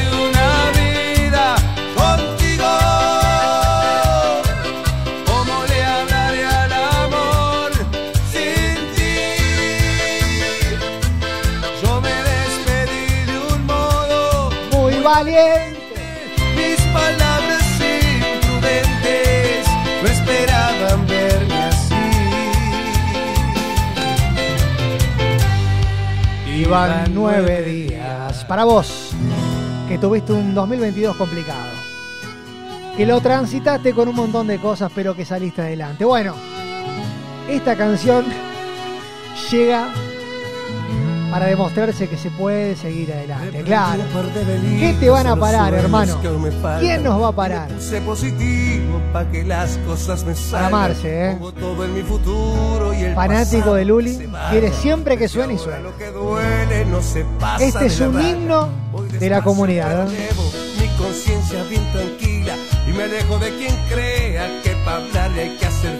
Valiente. Mis palabras imprudentes no esperaban verme así. Iban nueve días. Para vos, que tuviste un 2022 complicado. Que lo transitaste con un montón de cosas, pero que saliste adelante. Bueno, esta canción llega para demostrarse que se puede seguir adelante. Claro. ¿Qué te van a parar, hermano? ¿Quién nos va a parar? Positivo para que las cosas me salgan. Marce, ¿eh? Pongo todo en mi futuro y el Fanático de Luli, quiere siempre que suene y suene. Este es un himno de la comunidad. ¿eh? Mi conciencia bien tranquila y me alejo de quien crea que para hablarle hay que hacer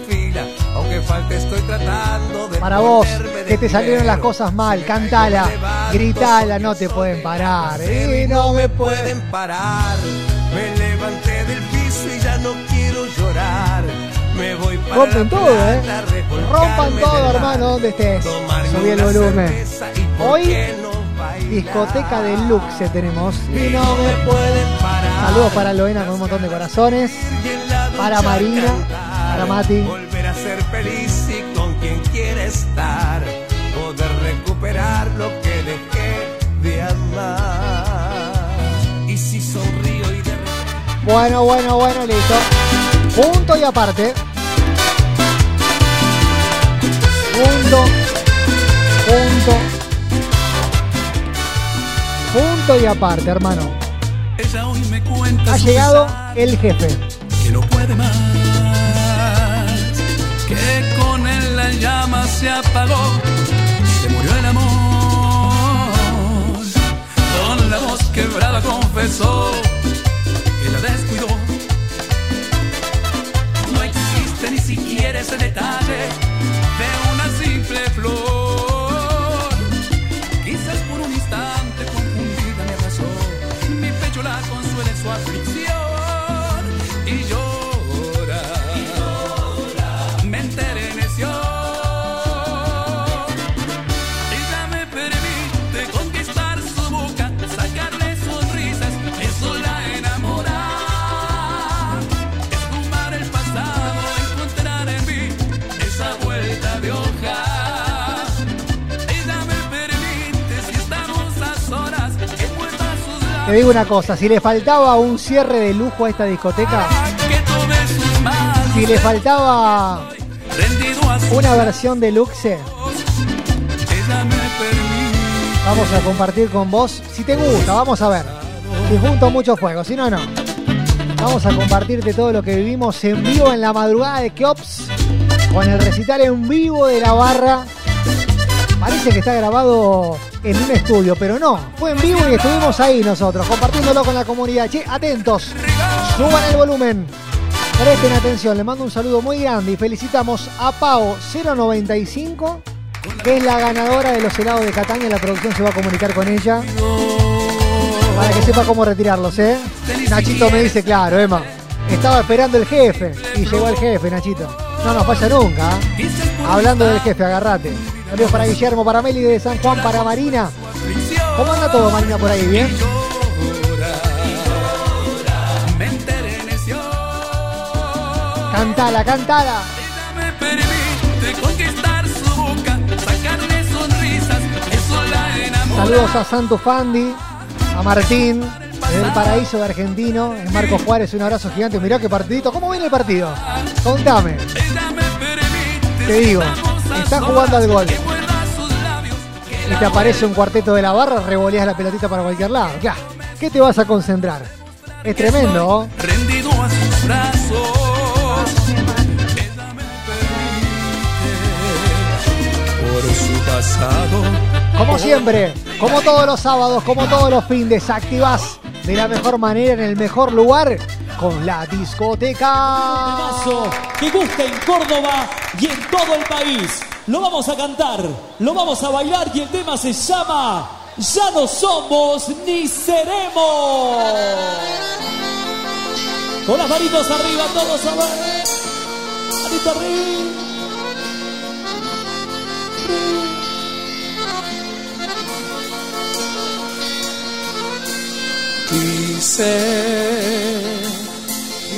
fila. Aunque falte, estoy tratando de. Para vos, que te salieron las cosas mal, cantala, gritala, no te pueden parar. Y Y no me pueden parar. Me levanté del piso y ya no quiero llorar. Me voy para Rompen todo, ¿eh? Rompan todo, hermano, donde estés. Subí el volumen. Hoy, discoteca deluxe tenemos. Y no me pueden parar. Saludos para Loena con un montón de corazones. Para Marina, para Mati. Ser feliz y con quien quiere estar. Poder recuperar lo que dejé de amar. Y si sonrío y de Bueno, bueno, bueno, listo. Punto y aparte. Punto. Punto. Punto y aparte, hermano. Ella hoy me cuenta Ha llegado el jefe. que no puede más, que con él la llama se apagó, se murió el amor. Con la voz quebrada confesó cosa, si le faltaba un cierre de lujo a esta discoteca, si le faltaba una versión deluxe, vamos a compartir con vos. Si te gusta, vamos a ver. Si junto mucho fuego, si no, no. Vamos a compartirte todo lo que vivimos en vivo en la madrugada de Keops, con el recital en vivo de la barra. Parece que está grabado en un estudio, pero no. Fue en vivo y estuvimos ahí nosotros, compartiéndolo con la comunidad. Che, atentos, suban el volumen. Presten atención, le mando un saludo muy grande y felicitamos a Pau 095, que es la ganadora de los helados de Cataña. La producción se va a comunicar con ella para que sepa cómo retirarlos, ¿eh? Nachito me dice, claro, Emma, estaba esperando el jefe y llegó el jefe, Nachito. No nos falla nunca. ¿eh? Hablando del jefe, agarrate. Saludos para Guillermo, para Meli de San Juan, para Marina. ¿Cómo anda todo, Marina, por ahí? ¿Bien? Cantala, cantala. Saludos a Santo Fandi, a Martín, desde el paraíso de Argentino, en Marco Juárez, un abrazo gigante. Mirá qué partidito. ¿Cómo viene el partido? Contame. Te digo, está jugando al gol. Y te aparece un cuarteto de la barra, revoleas la pelotita para cualquier lado. Ya, ¿qué te vas a concentrar? Es tremendo, rendido a sus brazos. Por su pasado. Como siempre, como todos los sábados, como todos los fines, activás de la mejor manera, en el mejor lugar, con la discoteca. Temazo que gusta en Córdoba y en todo el país. Lo vamos a cantar, lo vamos a bailar y el tema se llama Ya no somos ni seremos. Con las manitos arriba, todos a ver. Manito arriba. Quise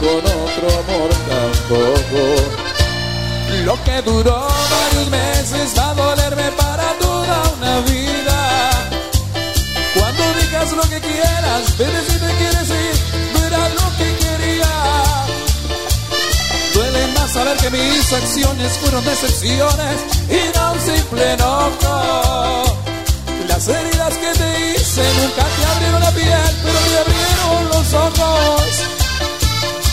con otro amor tampoco. Lo que duró varios meses va a dolerme para toda una vida. Cuando digas lo que quieras, vete si te quieres ir, no era lo que quería. Duele más saber que mis acciones fueron decepciones y no un simple enojo. Las heridas que te hice nunca te abrieron la piel, pero te abrieron los ojos.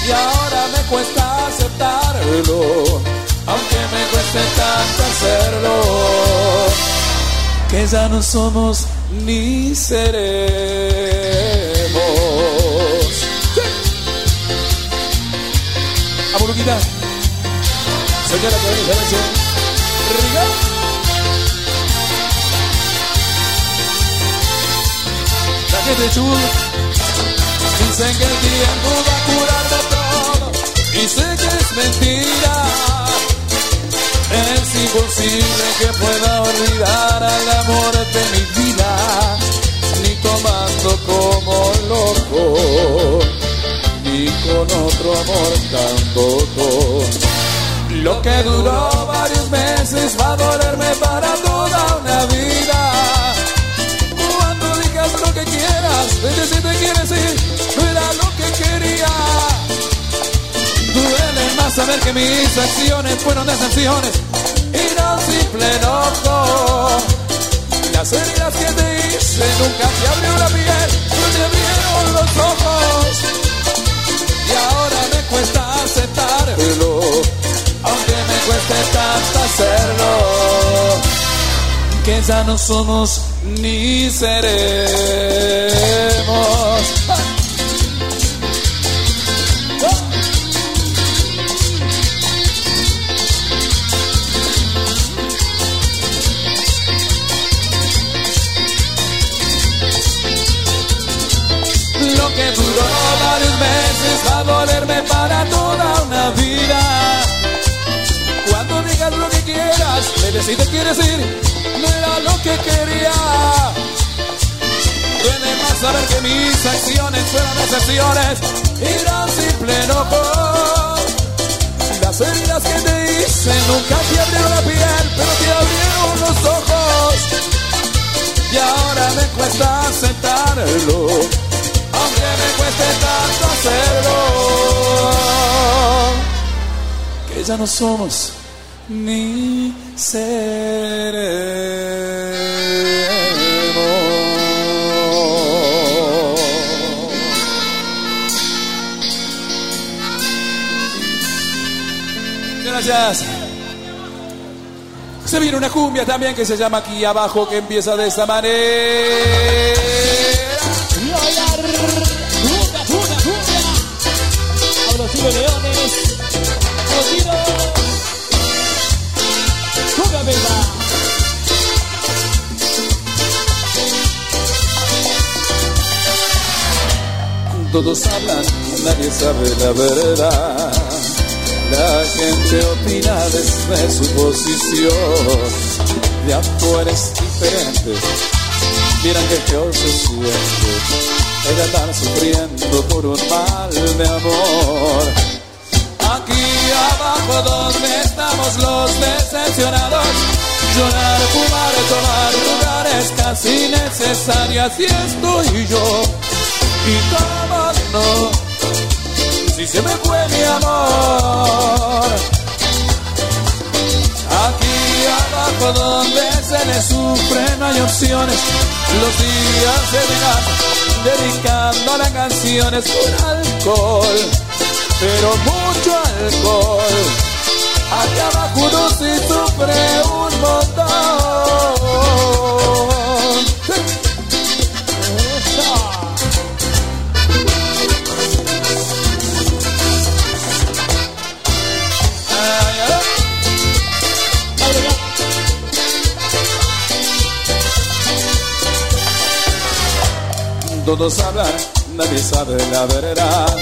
Y ahora me cuesta aceptarlo, aunque me cueste tanto hacerlo. Que ya no somos ni seremos. A Buruquita. Señora que. La gente chul. Dicen que el tiempo va a. Y sé que es mentira. Es imposible que pueda olvidar al amor de mi vida. Ni tomando como loco. Ni con nuestro amor tan tonto. Lo que duró varios meses va a dolerme para toda una vida. Cuando digas lo que quieras, vete si te quieres ir, era lo que quería. Saber que mis acciones fueron decepciones y no simple enojo. Las heridas que te hice nunca te abrió la piel, no te abrieron los ojos. Y ahora me cuesta aceptarlo, aunque me cueste tanto hacerlo. Que ya no somos ni seremos. Para toda una vida. Cuando digas lo que quieras, debes si te quieres ir, no era lo que quería. Duele más saber que mis acciones fueron excepciones y no simple enojo. Las heridas que te hice nunca te abrieron la piel, pero te abrieron los ojos. Y ahora me cuesta aceptarlo aunque me cueste tanto hacerlo, que ya no somos ni seremos. Gracias. Se viene una cumbia también que se llama aquí abajo que empieza de esta manera. Todos hablan, nadie sabe la verdad. La gente opina desde su posición. De afuera es diferente. Miran que peor se siente. El andar sufriendo por un mal de amor. Aquí abajo donde estamos los decepcionados. Llorar, fumar, tomar lugares casi necesarias. Y estoy yo. Y cómo no, si se me fue mi amor. Aquí abajo donde se le sufre no hay opciones. Los días se verán dedicando las canciones con alcohol, pero mucho alcohol. Aquí abajo uno sí sufre un montón. Todos hablan, nadie sabe la verdad.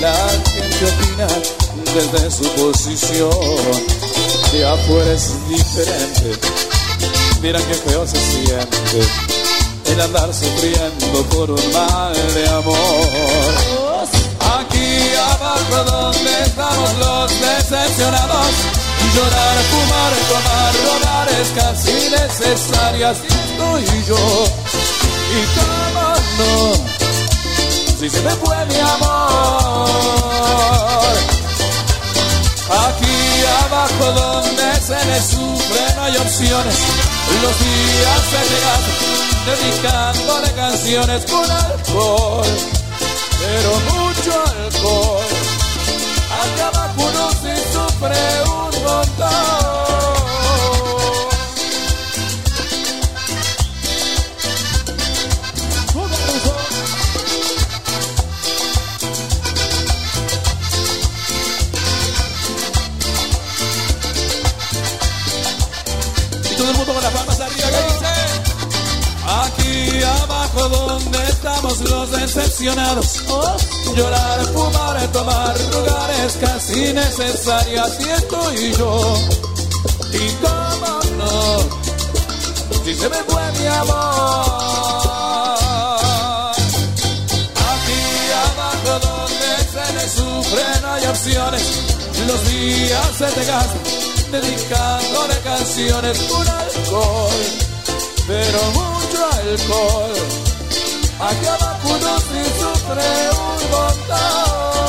La gente opina desde su posición. De afuera es diferente. Miran qué feo se siente el andar sufriendo por un mal de amor. Aquí abajo donde estamos los decepcionados. Llorar, fumar, tomar, rodar es casi necesaria. Así estoy yo. Y cómo si se me fue mi amor. Aquí abajo donde se le sufre no hay opciones. Los días se llegan dedicándole canciones con alcohol, pero mucho alcohol. Aquí abajo uno sí sufre un montón. Los decepcionados. Llorar, fumar, tomar lugares casi necesarias Y estoy yo. Y cómo no Si se me fue mi amor. Aquí abajo donde se le sube día se te gasta dedicándole canciones. Con alcohol, pero mucho alcohol Aquí abajo no se sufre un montón.